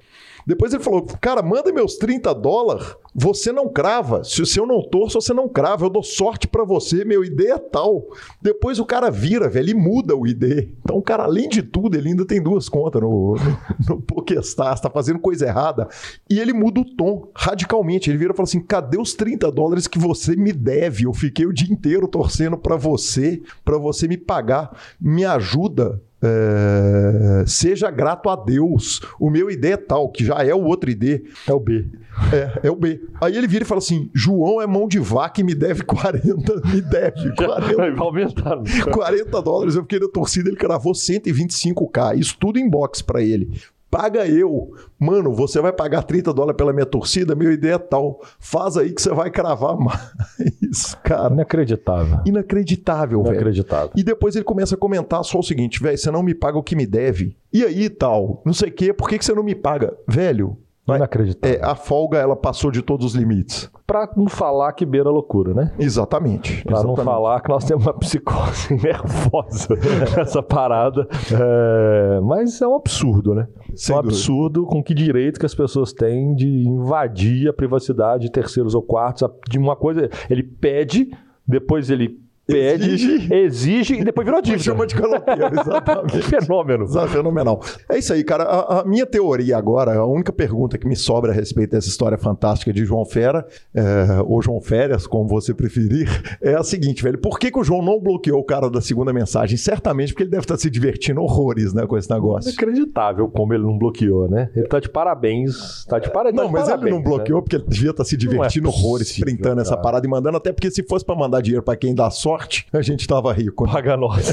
Depois ele falou, cara, manda meus 30 dólares você não crava. Se, se eu não torço, você não crava. Eu dou sorte para você, meu ID é tal. Depois o cara vira, velho, e muda o ID. Então o cara, além de tudo, ele ainda tem duas contas no, no, no Pokestars, tá fazendo coisa errada. E ele muda o tom radicalmente. Ele vira e fala assim: cadê os 30 dólares que você me deve? Eu fiquei o dia inteiro torcendo para você, para você me pagar. Me ajuda é, seja grato a Deus. O meu ID é tal, que já é o outro ID. É o B. É, é o B. Aí ele vira e fala assim: João é mão de vaca e me deve 40. Me deve 40. Vai aumentar. 40 dólares. Eu fiquei na torcida, ele cravou 125k. Isso tudo em box para ele paga eu. Mano, você vai pagar 30 dólares pela minha torcida? Minha ideia é tal. Faz aí que você vai cravar mais, cara. Inacreditável. Inacreditável, velho. Inacreditável. E depois ele começa a comentar só o seguinte, velho, você não me paga o que me deve. E aí, tal, não sei o quê, por que, que você não me paga? Velho, Inacreditável. É, a folga, ela passou de todos os limites. Pra não falar que beira loucura, né? Exatamente. Pra não falar que nós temos uma psicose nervosa nessa parada. É, mas é um absurdo, né? Sem é um dúvida. absurdo com que direito que as pessoas têm de invadir a privacidade de terceiros ou quartos. De uma coisa, ele pede, depois ele pede, Exige. exige, e depois virou dívida. chama de caloteiro, Que exatamente. fenômeno. Exato, fenomenal. É isso aí, cara. A, a minha teoria agora, a única pergunta que me sobra a respeito dessa história fantástica de João Fera, é, ou João Férias, como você preferir, é a seguinte, velho. Por que, que o João não bloqueou o cara da segunda mensagem? Certamente porque ele deve estar se divertindo horrores, né, com esse negócio. Inacreditável como ele não bloqueou, né? Ele tá de parabéns. Tá de parabéns. Não, mas ele não bloqueou porque ele devia estar se divertindo Não é horrores, possível, printando essa cara. parada e mandando, até porque se fosse pra mandar dinheiro pra quem dá sorte, a gente tava rico. né? Paga nós.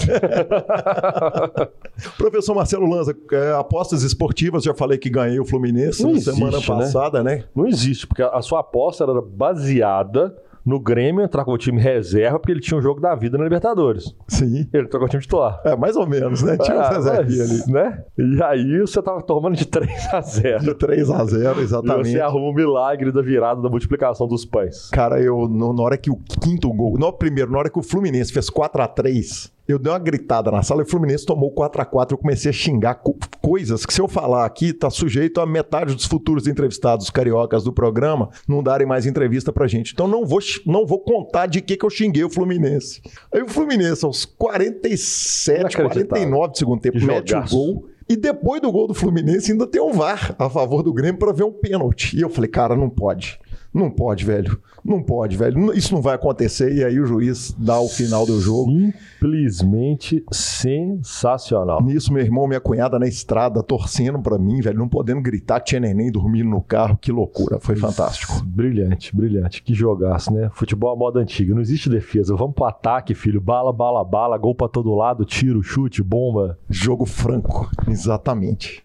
Professor Marcelo Lanza, é, apostas esportivas, já falei que ganhei o Fluminense Não na existe, semana né? passada, né? Não existe, porque a sua aposta era baseada no Grêmio entrar com o time reserva, porque ele tinha um jogo da vida na Libertadores. Sim. Ele entrou com o time titular. É, mais ou menos, né? Tinha uns Ah, reservinhas mas, ali. né? E aí você tava tomando de 3 a 0 De 3 a 0 E exatamente. você arruma o milagre da virada da multiplicação dos pães. Cara, eu, no- na hora que o quinto gol, não, primeiro, na hora que o Fluminense fez 4 a 3 eu dei uma gritada na sala e o Fluminense tomou 4 a 4 eu comecei a xingar co- coisas que se eu falar aqui, tá sujeito a metade dos futuros entrevistados cariocas do programa não darem mais entrevista pra gente. Então não vou, não vou contar de que que eu xinguei o Fluminense. Aí o Fluminense, aos 47, Inacreditável. 49 do segundo tempo, mete o gol. E depois do gol do Fluminense, ainda tem um VAR a favor do Grêmio para ver um pênalti. E eu falei, cara, não pode. Não pode, velho. Não pode, velho. Isso não vai acontecer. E aí o juiz dá o final do jogo. Simplesmente sensacional. Nisso, meu irmão, minha cunhada na estrada torcendo pra mim, velho, não podendo gritar tinha neném dormindo no carro. Que loucura. Foi fantástico. Brilhante, brilhante. Que jogaço, né? Futebol à moda antiga. Não existe defesa. Vamos pro ataque, filho. Bala, bala, bala. Gol pra todo lado. Tiro, chute, bomba. Jogo franco. Exatamente.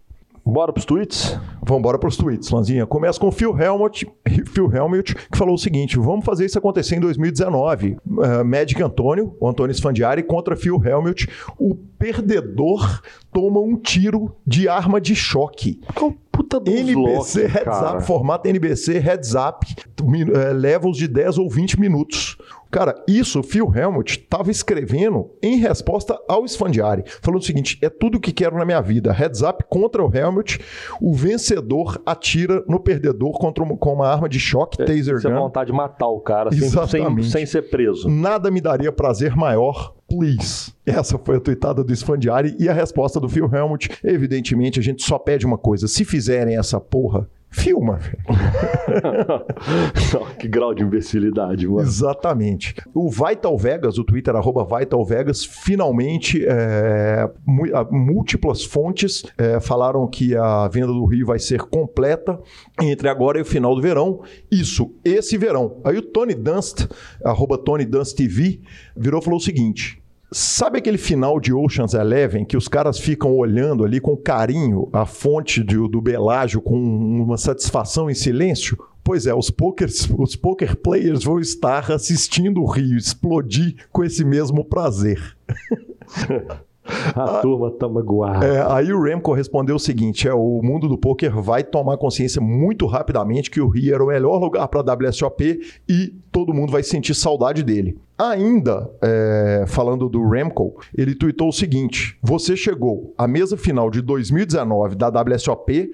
Bora pros tweets? Vamos embora para os tweets, Lanzinha. Começa com o Phil Helmut, Phil Helmut, que falou o seguinte: vamos fazer isso acontecer em 2019. Uh, Magic Antônio, o Antônio Sfandiari, contra Phil Helmut. O perdedor toma um tiro de arma de choque. Qual puta do NBC Heads? Up, formato NBC Heads Up, eh, levels de 10 ou 20 minutos. Cara, isso o Phil Helmut estava escrevendo em resposta ao Sfandiari. Falando o seguinte: é tudo o que quero na minha vida. Heads Up contra o Helmut, o vencedor atira no perdedor contra uma, com uma arma de choque, taser Você tem gun. vontade de matar o cara sem, sem, sem ser preso. Nada me daria prazer maior. Please. Essa foi a tuitada do Sfandiari e a resposta do Phil Helmut. Evidentemente, a gente só pede uma coisa: se fizerem essa porra, filma, velho. que grau de imbecilidade, mano. Exatamente. O Vital Vegas, o Twitter arroba Vital Vegas, finalmente é, múltiplas fontes é, falaram que a venda do Rio vai ser completa entre agora e o final do verão. Isso, esse verão. Aí o Tony Dunst, arroba Tony Dunst TV, virou e falou o seguinte. Sabe aquele final de Ocean's Eleven que os caras ficam olhando ali com carinho a fonte de- do Belágio com uma satisfação em silêncio? Pois é, os, pokers, os poker players vão estar assistindo o Rio explodir com esse mesmo prazer. A turma tá magoada. É, aí o Remco respondeu o seguinte: é, o mundo do poker vai tomar consciência muito rapidamente que o Rio era o melhor lugar para WSOP e todo mundo vai sentir saudade dele. Ainda, é, falando do Remco, ele tweetou o seguinte: você chegou à mesa final de 2019 da WSOP.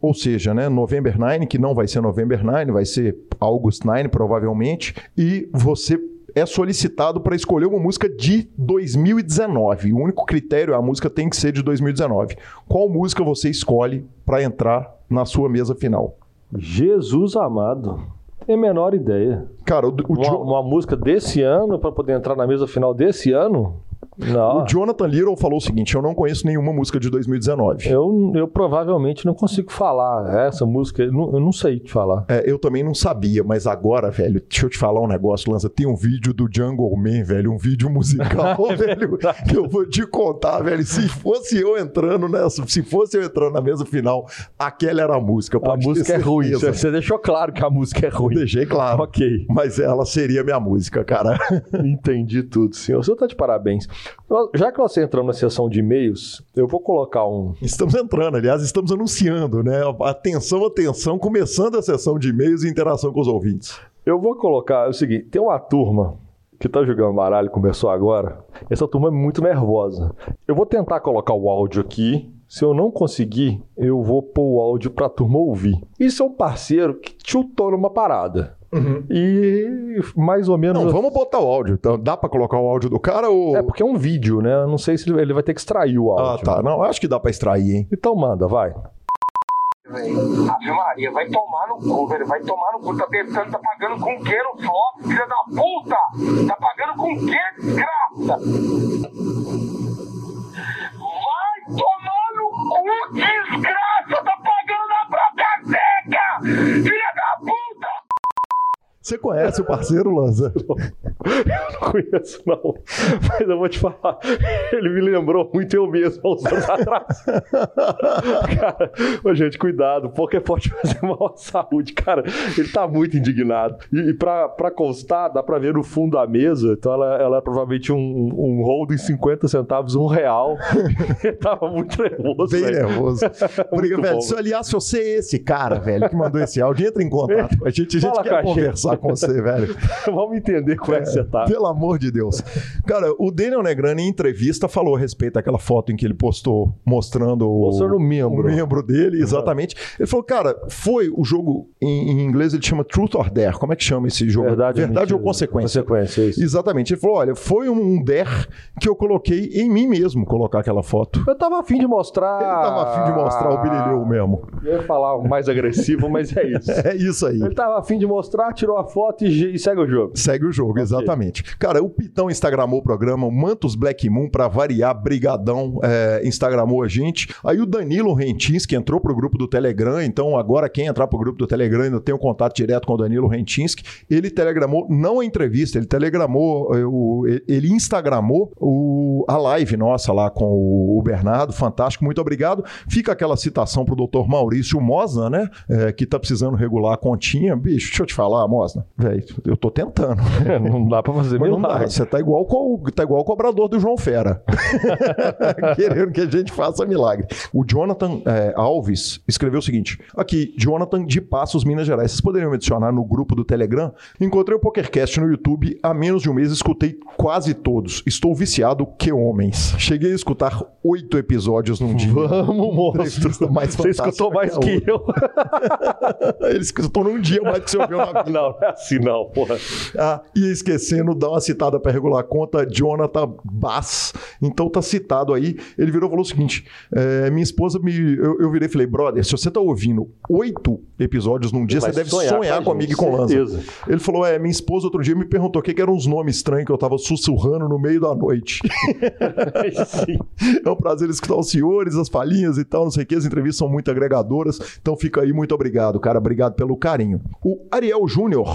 Ou seja, né, November 9, que não vai ser November 9, vai ser August 9, provavelmente, e você é solicitado para escolher uma música de 2019. O único critério é a música tem que ser de 2019. Qual música você escolhe para entrar na sua mesa final? Jesus amado. Tem a menor ideia. Cara, o, o, Uma, uma música desse ano pra poder entrar na mesa final desse ano? Não. o Jonathan Little falou o seguinte: eu não conheço nenhuma música de 2019. Eu, eu provavelmente não consigo falar essa música. Eu não, eu não sei te falar. É, eu também não sabia, mas agora, velho, deixa eu te falar um negócio, Lança. Tem um vídeo do Jungle Man, velho, um vídeo musical, velho, que eu vou te contar, velho. Se fosse eu entrando nessa, se fosse eu entrando na mesa final, aquela era a música. A música é ruim. Você, deixou claro que a música é Eu ruim. deixei claro. Ok. Mas ela seria minha música, cara. Entendi tudo, senhor. O senhor tá de parabéns. Já que nós entramos na sessão de e-mails, eu vou colocar um. Estamos entrando, aliás, estamos anunciando, né? Atenção, atenção, começando a sessão de e-mails e interação com os ouvintes. Eu vou colocar o seguinte: tem uma turma que tá jogando baralho, começou agora. Essa turma é muito nervosa. Eu vou tentar colocar o áudio aqui. Se eu não conseguir, eu vou pôr o áudio pra turma ouvir. Isso é um parceiro que chutou numa parada. Uhum. E mais ou menos. Não, vamos botar o áudio. Então, dá pra colocar o áudio do cara ou. É, porque é um vídeo, né? Não sei se ele vai ter que extrair o áudio. Ah, tá. Não, acho que dá pra extrair, hein? Então manda, vai. Ave Maria, vai tomar no cu, velho. Vai tomar no cu. Tá tentando, tá pagando com o que no flop, filha da puta? Tá pagando com o que, desgraça? Vai tomar no cu, desgraça! Tá pagando na própria seca! Filha da puta! Você conhece o parceiro, Lanza? Eu não conheço, não. Mas eu vou te falar, ele me lembrou muito eu mesmo há uns anos atrás. cara, ô, gente, cuidado, porque pode fazer mal à saúde. Cara, ele tá muito indignado. E, e pra, pra constar, dá pra ver no fundo da mesa, então ela, ela é provavelmente um, um hold em 50 centavos, um real. ele tava muito nervoso. Bem velho. nervoso. Porque, velho, bom. se eu aliás, se você é esse cara, velho, que mandou esse áudio, entra em contato com a gente. A gente Fala quer conversar com você, velho. Vamos entender como é que você tá. Pelo amor de Deus. Cara, o Daniel Negrani, em entrevista, falou a respeito daquela foto em que ele postou mostrando o, Mostrando o membro. o membro dele, exatamente. Ele falou, cara, foi o jogo, em, em inglês ele chama Truth or Dare. Como é que chama esse jogo? Verdade, Verdade ou consequência? Consequência, isso. Exatamente. Ele falou, olha, foi um dare que eu coloquei em mim mesmo, colocar aquela foto. Eu tava afim de mostrar. Ele tava afim de mostrar o bilhilheu mesmo. Eu ia falar mais agressivo, mas é isso. É isso aí. Ele tava afim de mostrar, tirou a foto e, e segue o jogo. Segue o jogo, exatamente. Cara, o Pitão instagramou o programa, o Mantos Black Moon, pra variar, brigadão, é, instagramou a gente. Aí o Danilo Rentins, que entrou pro grupo do Telegram, então agora quem entrar pro grupo do Telegram ainda tem um contato direto com o Danilo Rentinski. Ele telegramou, não a entrevista, ele telegramou, o- ele instagramou o- a live nossa lá com o, Bernardo, fantástico, muito obrigado. Fica aquela citação pro Dr. Maurício Mosna, né, eh, que tá precisando regular a continha. Bicho, deixa eu te falar, Mosna, velho, eu tô tentando. não dá pra fazer Mas não dá, milagre. você tá igual, co- tá igual o cobrador do João Fera. Querendo que a gente faça milagre. O Jonathan é, Alves escreveu o seguinte: aqui, Jonathan de Passos, Minas Gerais. Vocês poderiam me adicionar no grupo do Telegram? Encontrei o PokerCast no YouTube há menos de um mês, escutei quase todos. Estou viciado que homens. Cheguei a escutar oito episódios num dia. Vamos, monstro. Mais Você escutou mais que eu. Ele escutou num dia mais do que você ouviu na vida. Não é assim não, porra. Ah, e esquecendo, dá uma citada para regular a conta, Jonathan Bass. Então tá citado aí. Ele virou e falou o seguinte: é, minha esposa me. Eu, eu virei e falei, brother, se você tá ouvindo oito episódios num dia, Vai você deve sonhar sonhar, com a comigo e com Lanza. certeza. Ele falou: é, minha esposa outro dia me perguntou o que, que eram uns nomes estranhos que eu tava sussurrando no meio da noite. É um prazer escutar os senhores, as palhinhas e tal, não sei o que. As entrevistas são muito agregadoras. Então fica aí, muito obrigado, cara. Obrigado pelo carinho. O Ariel Júnior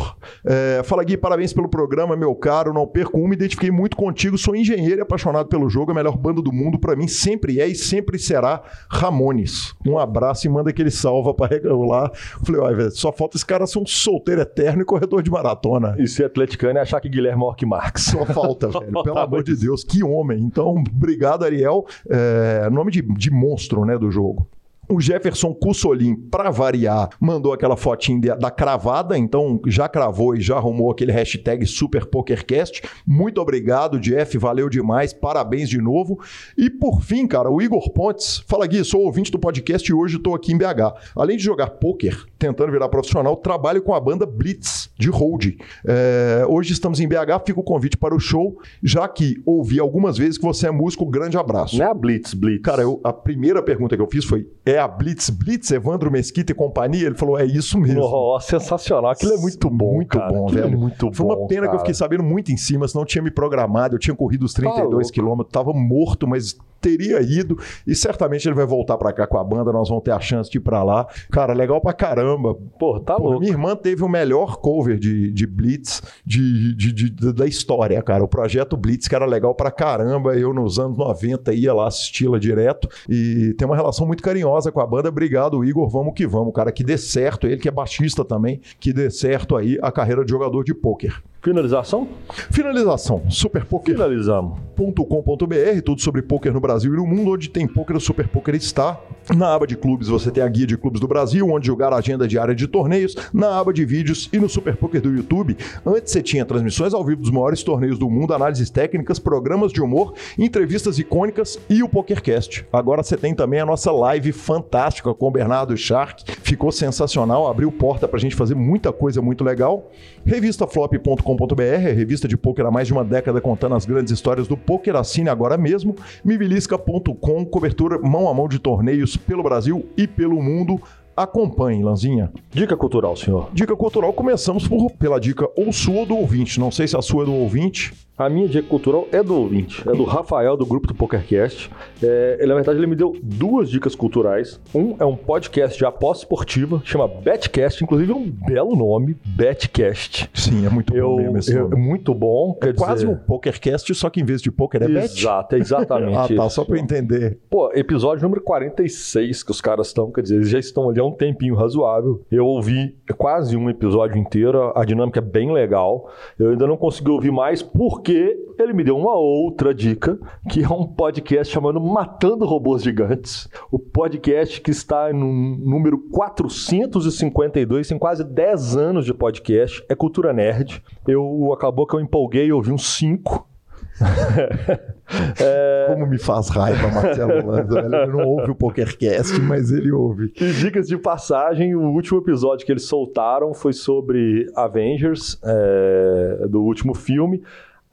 é, fala, Gui, parabéns pelo programa, meu caro. Não perco um, me identifiquei muito contigo. Sou engenheiro e apaixonado pelo jogo. A melhor banda do mundo pra mim sempre é e sempre será Ramones. Um abraço e manda aquele salva pra regular. Falei, velho, só falta esse cara ser um solteiro eterno e corredor de maratona. E ser atleticano é achar que Guilherme é maior que Marx. Só falta, velho. Pelo amor de Deus, que homem. Então, obrigado, Ariel. É, nome de, de monstro, né, do jogo. O Jefferson Cussolim, pra variar, mandou aquela fotinha da cravada, então já cravou e já arrumou aquele hashtag SuperPokerCast. Muito obrigado, Jeff, valeu demais, parabéns de novo. E por fim, cara, o Igor Pontes, fala Gui, sou ouvinte do podcast e hoje estou aqui em BH. Além de jogar poker, tentando virar profissional, trabalho com a banda Blitz, de hold. É, hoje estamos em BH, fica o convite para o show, já que ouvi algumas vezes que você é músico, grande abraço. Não é a Blitz, Blitz. Cara, eu- a primeira pergunta que eu fiz foi: é a Blitz Blitz, Evandro Mesquita e companhia? Ele falou: é isso mesmo. Oh, sensacional. Aquilo é muito bom, Muito cara. bom, Aquilo velho. É muito Foi uma bom, pena que eu cara. fiquei sabendo muito em cima, senão eu tinha me programado, eu tinha corrido os 32 louco. quilômetros, tava morto, mas teria ido e certamente ele vai voltar pra cá com a banda, nós vamos ter a chance de ir pra lá. Cara, legal pra caramba. Pô, tá Pô, louco. minha irmã teve o melhor cover de, de Blitz de, de- de- de- da história, cara. O projeto Blitz, que era legal pra caramba. Eu, nos anos 90, ia lá assisti-la direto. E tem uma relação muito carinhosa com a banda. Obrigado, Igor. Vamos que vamos, cara. Que dê certo. Ele que é baixista também. Que dê certo aí a carreira de jogador de pôquer. Finalização? Finalização. Superpoker. Finalizamos. .com.br, tudo sobre poker no Brasil e no mundo, onde tem poker, o Super Poker está. Na aba de clubes você tem a guia de clubes do Brasil, onde jogar a agenda diária de torneios, na aba de vídeos e no Super Poker do YouTube. Antes você tinha transmissões ao vivo dos maiores torneios do mundo, análises técnicas, programas de humor, entrevistas icônicas e o PokerCast. Agora você tem também a nossa live fantástica com o Bernardo Shark. Ficou sensacional, abriu porta pra gente fazer muita coisa muito legal. Revistaflop.com.br, revista de poker há mais de uma década contando as grandes histórias do poker. Assine agora mesmo. Mibilisca.com, cobertura mão a mão de torneios pelo Brasil e pelo mundo. Acompanhe, Lanzinha. Dica cultural, senhor. Dica cultural, começamos por, pela dica ou sua ou do ouvinte. Não sei se a sua é do ouvinte. A minha dica cultural é do ouvinte, é do Rafael, do grupo do PokerCast. É, ele, na verdade, ele me deu duas dicas culturais. Um é um podcast de aposta esportiva, chama Betcast, inclusive é um belo nome, Betcast. Sim, é muito Eu, bom mesmo esse eu- nome. muito bom. É quase dizer- um PokerCast, só que em vez de poker é bet. Exato, é exatamente Ah, tá, isso. só pra eu entender. Pô, episódio número 46 que os caras estão, quer dizer, eles já estão ali há um tempinho razoável. Eu ouvi quase um episódio inteiro, a dinâmica é bem legal. Eu ainda não consegui ouvir mais porque ele me deu uma outra dica, que é um podcast chamado Matando Robôs Gigantes. O podcast que está no número 452, tem quase 10 anos de podcast, é cultura nerd. Eu acabou que eu empolguei e ouvi uns 5. Como me faz raiva, Marcelo Lanza. Ele não ouve o PokerCast, mas ele ouve. E dicas de passagem, o último episódio que eles soltaram foi sobre Avengers, é, do último filme.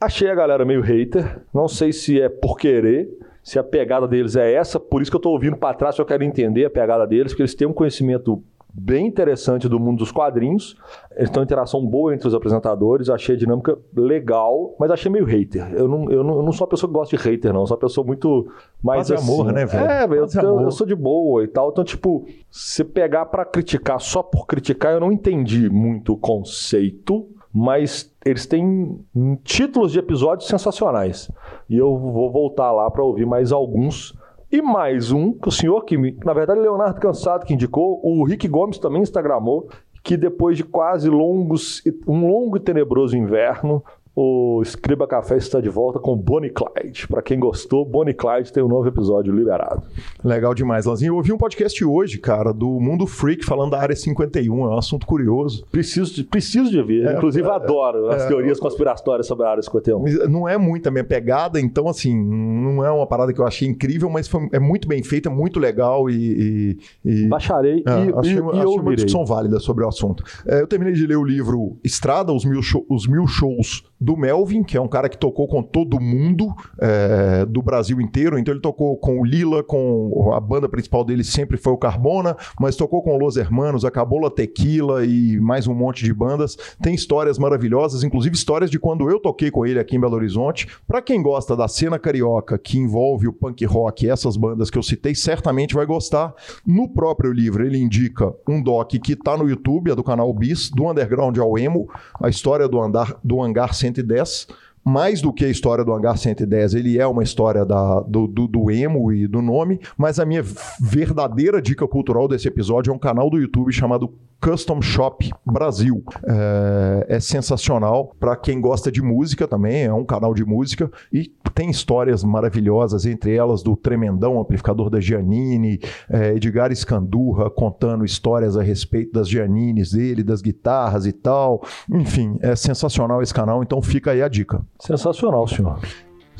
Achei a galera meio hater, não sei se é por querer, se a pegada deles é essa, por isso que eu tô ouvindo para trás, eu quero entender a pegada deles, porque eles têm um conhecimento bem interessante do mundo dos quadrinhos, eles têm uma interação boa entre os apresentadores, achei a dinâmica legal, mas achei meio hater. Eu não, eu não, eu não sou uma pessoa que gosta de hater, não, eu sou uma pessoa muito mais Paz e amor, assim. né, velho? É, velho, eu, eu, sou de boa e tal, então, tipo, se pegar pra criticar só por criticar, eu não entendi muito o conceito, mas eles têm títulos de episódios sensacionais. E eu vou voltar lá pra ouvir mais alguns. E mais um, que o senhor que. Na verdade, Leonardo Cansado que indicou, o Rick Gomes também instagramou, que depois de quase longos, um longo e tenebroso inverno, o Escriba Café está de volta com Bonnie Clyde. Pra quem gostou, Bonnie Clyde tem um novo episódio liberado. Legal demais, Lanzinho. Eu ouvi um podcast hoje, cara, do Mundo Freak, falando da Área 51. É um assunto curioso. Preciso de, preciso de ver. É, Inclusive, é, adoro as é, teorias conspiratórias sobre a área 51. Mas Não é muito a minha pegada, então, assim, não é uma parada que eu achei incrível, mas foi- é muito bem feita, muito legal e. e- e- Baixarei É, e, achei, e, uma- e achei uma ouvirei. discussão válida sobre o assunto. É, eu terminei de ler o livro Estrada, os mil, show- os mil shows do Melvin, que é um cara que tocou com todo mundo é, do Brasil inteiro. Então ele tocou com o Lila, com a banda principal dele sempre foi o Carbona, mas tocou com Los Hermanos, a Cabola Tequila e mais um monte de bandas. Tem histórias maravilhosas, inclusive histórias de quando eu toquei com ele aqui em Belo Horizonte. Pra quem gosta da cena carioca que envolve o punk rock e essas bandas que eu citei, certamente vai gostar. No próprio livro, ele indica um doc que tá no YouTube, é do canal Bis, do Underground ao Emo, a história do, andar, do Hangar 110. Mais do que a história do Hangar 110, ele é uma história da, do, do, do emo e do nome, mas a minha verdadeira dica cultural desse episódio é um canal do YouTube chamado Custom Shop Brasil. É, é sensacional para quem gosta de música também, é um canal de música e tem histórias maravilhosas, entre elas do Tremendão, amplificador da Giannini, é, Edgar Escandurra contando histórias a respeito das Giannines dele, das guitarras e tal. Enfim, é sensacional esse canal, então fica aí a dica. Sensacional, senhor.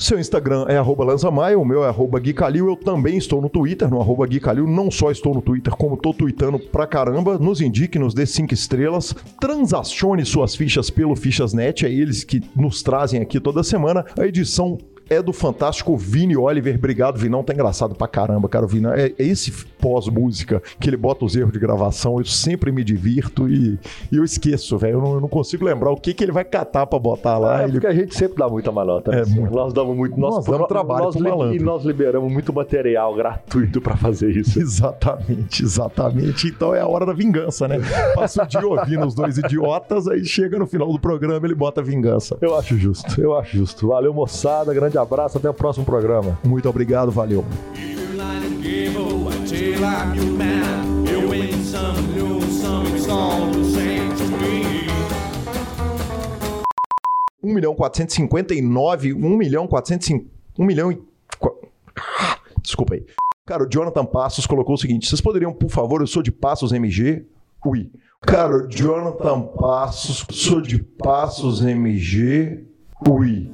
Seu Instagram é Lanzamaia, o meu é arroba Gui Calil, eu também estou no Twitter, no arroba Gui Calil, não só estou no Twitter, como estou tweetando pra caramba, nos indique, nos dê cinco estrelas, transacione suas fichas pelo Fichasnet, é eles que nos trazem aqui toda semana, a edição é do fantástico Vini Oliver. Obrigado, Vinão. Tá engraçado pra caramba, cara. O Vinão, é, é esse pós-música que ele bota os erros de gravação. Eu sempre me divirto e, e eu esqueço, velho. Eu, não- eu não consigo lembrar o que, que ele vai catar pra botar lá. é Ele- porque a gente sempre dá muita malota. É, muito. Nós damos muito. Nós, Nós damos trabalho nós pro malandro. E nós liberamos muito material gratuito pra fazer isso. Exatamente, exatamente. Então é a hora da vingança, né? Passa o dia ouvindo os dois idiotas, aí chega no final do programa ele bota vingança. Eu acho justo, eu acho justo. Valeu, moçada. Grande abraço. Até o próximo programa. Muito obrigado, valeu. It's all the same to me. 1 milhão 459, 1 milhão 405, 1 milhão e... Desculpa aí. Cara, o Jonathan Passos colocou o seguinte: vocês poderiam, por favor, eu sou de Passos MG? Ui. Cara, o Jonathan Passos, sou de Passos MG? Ui.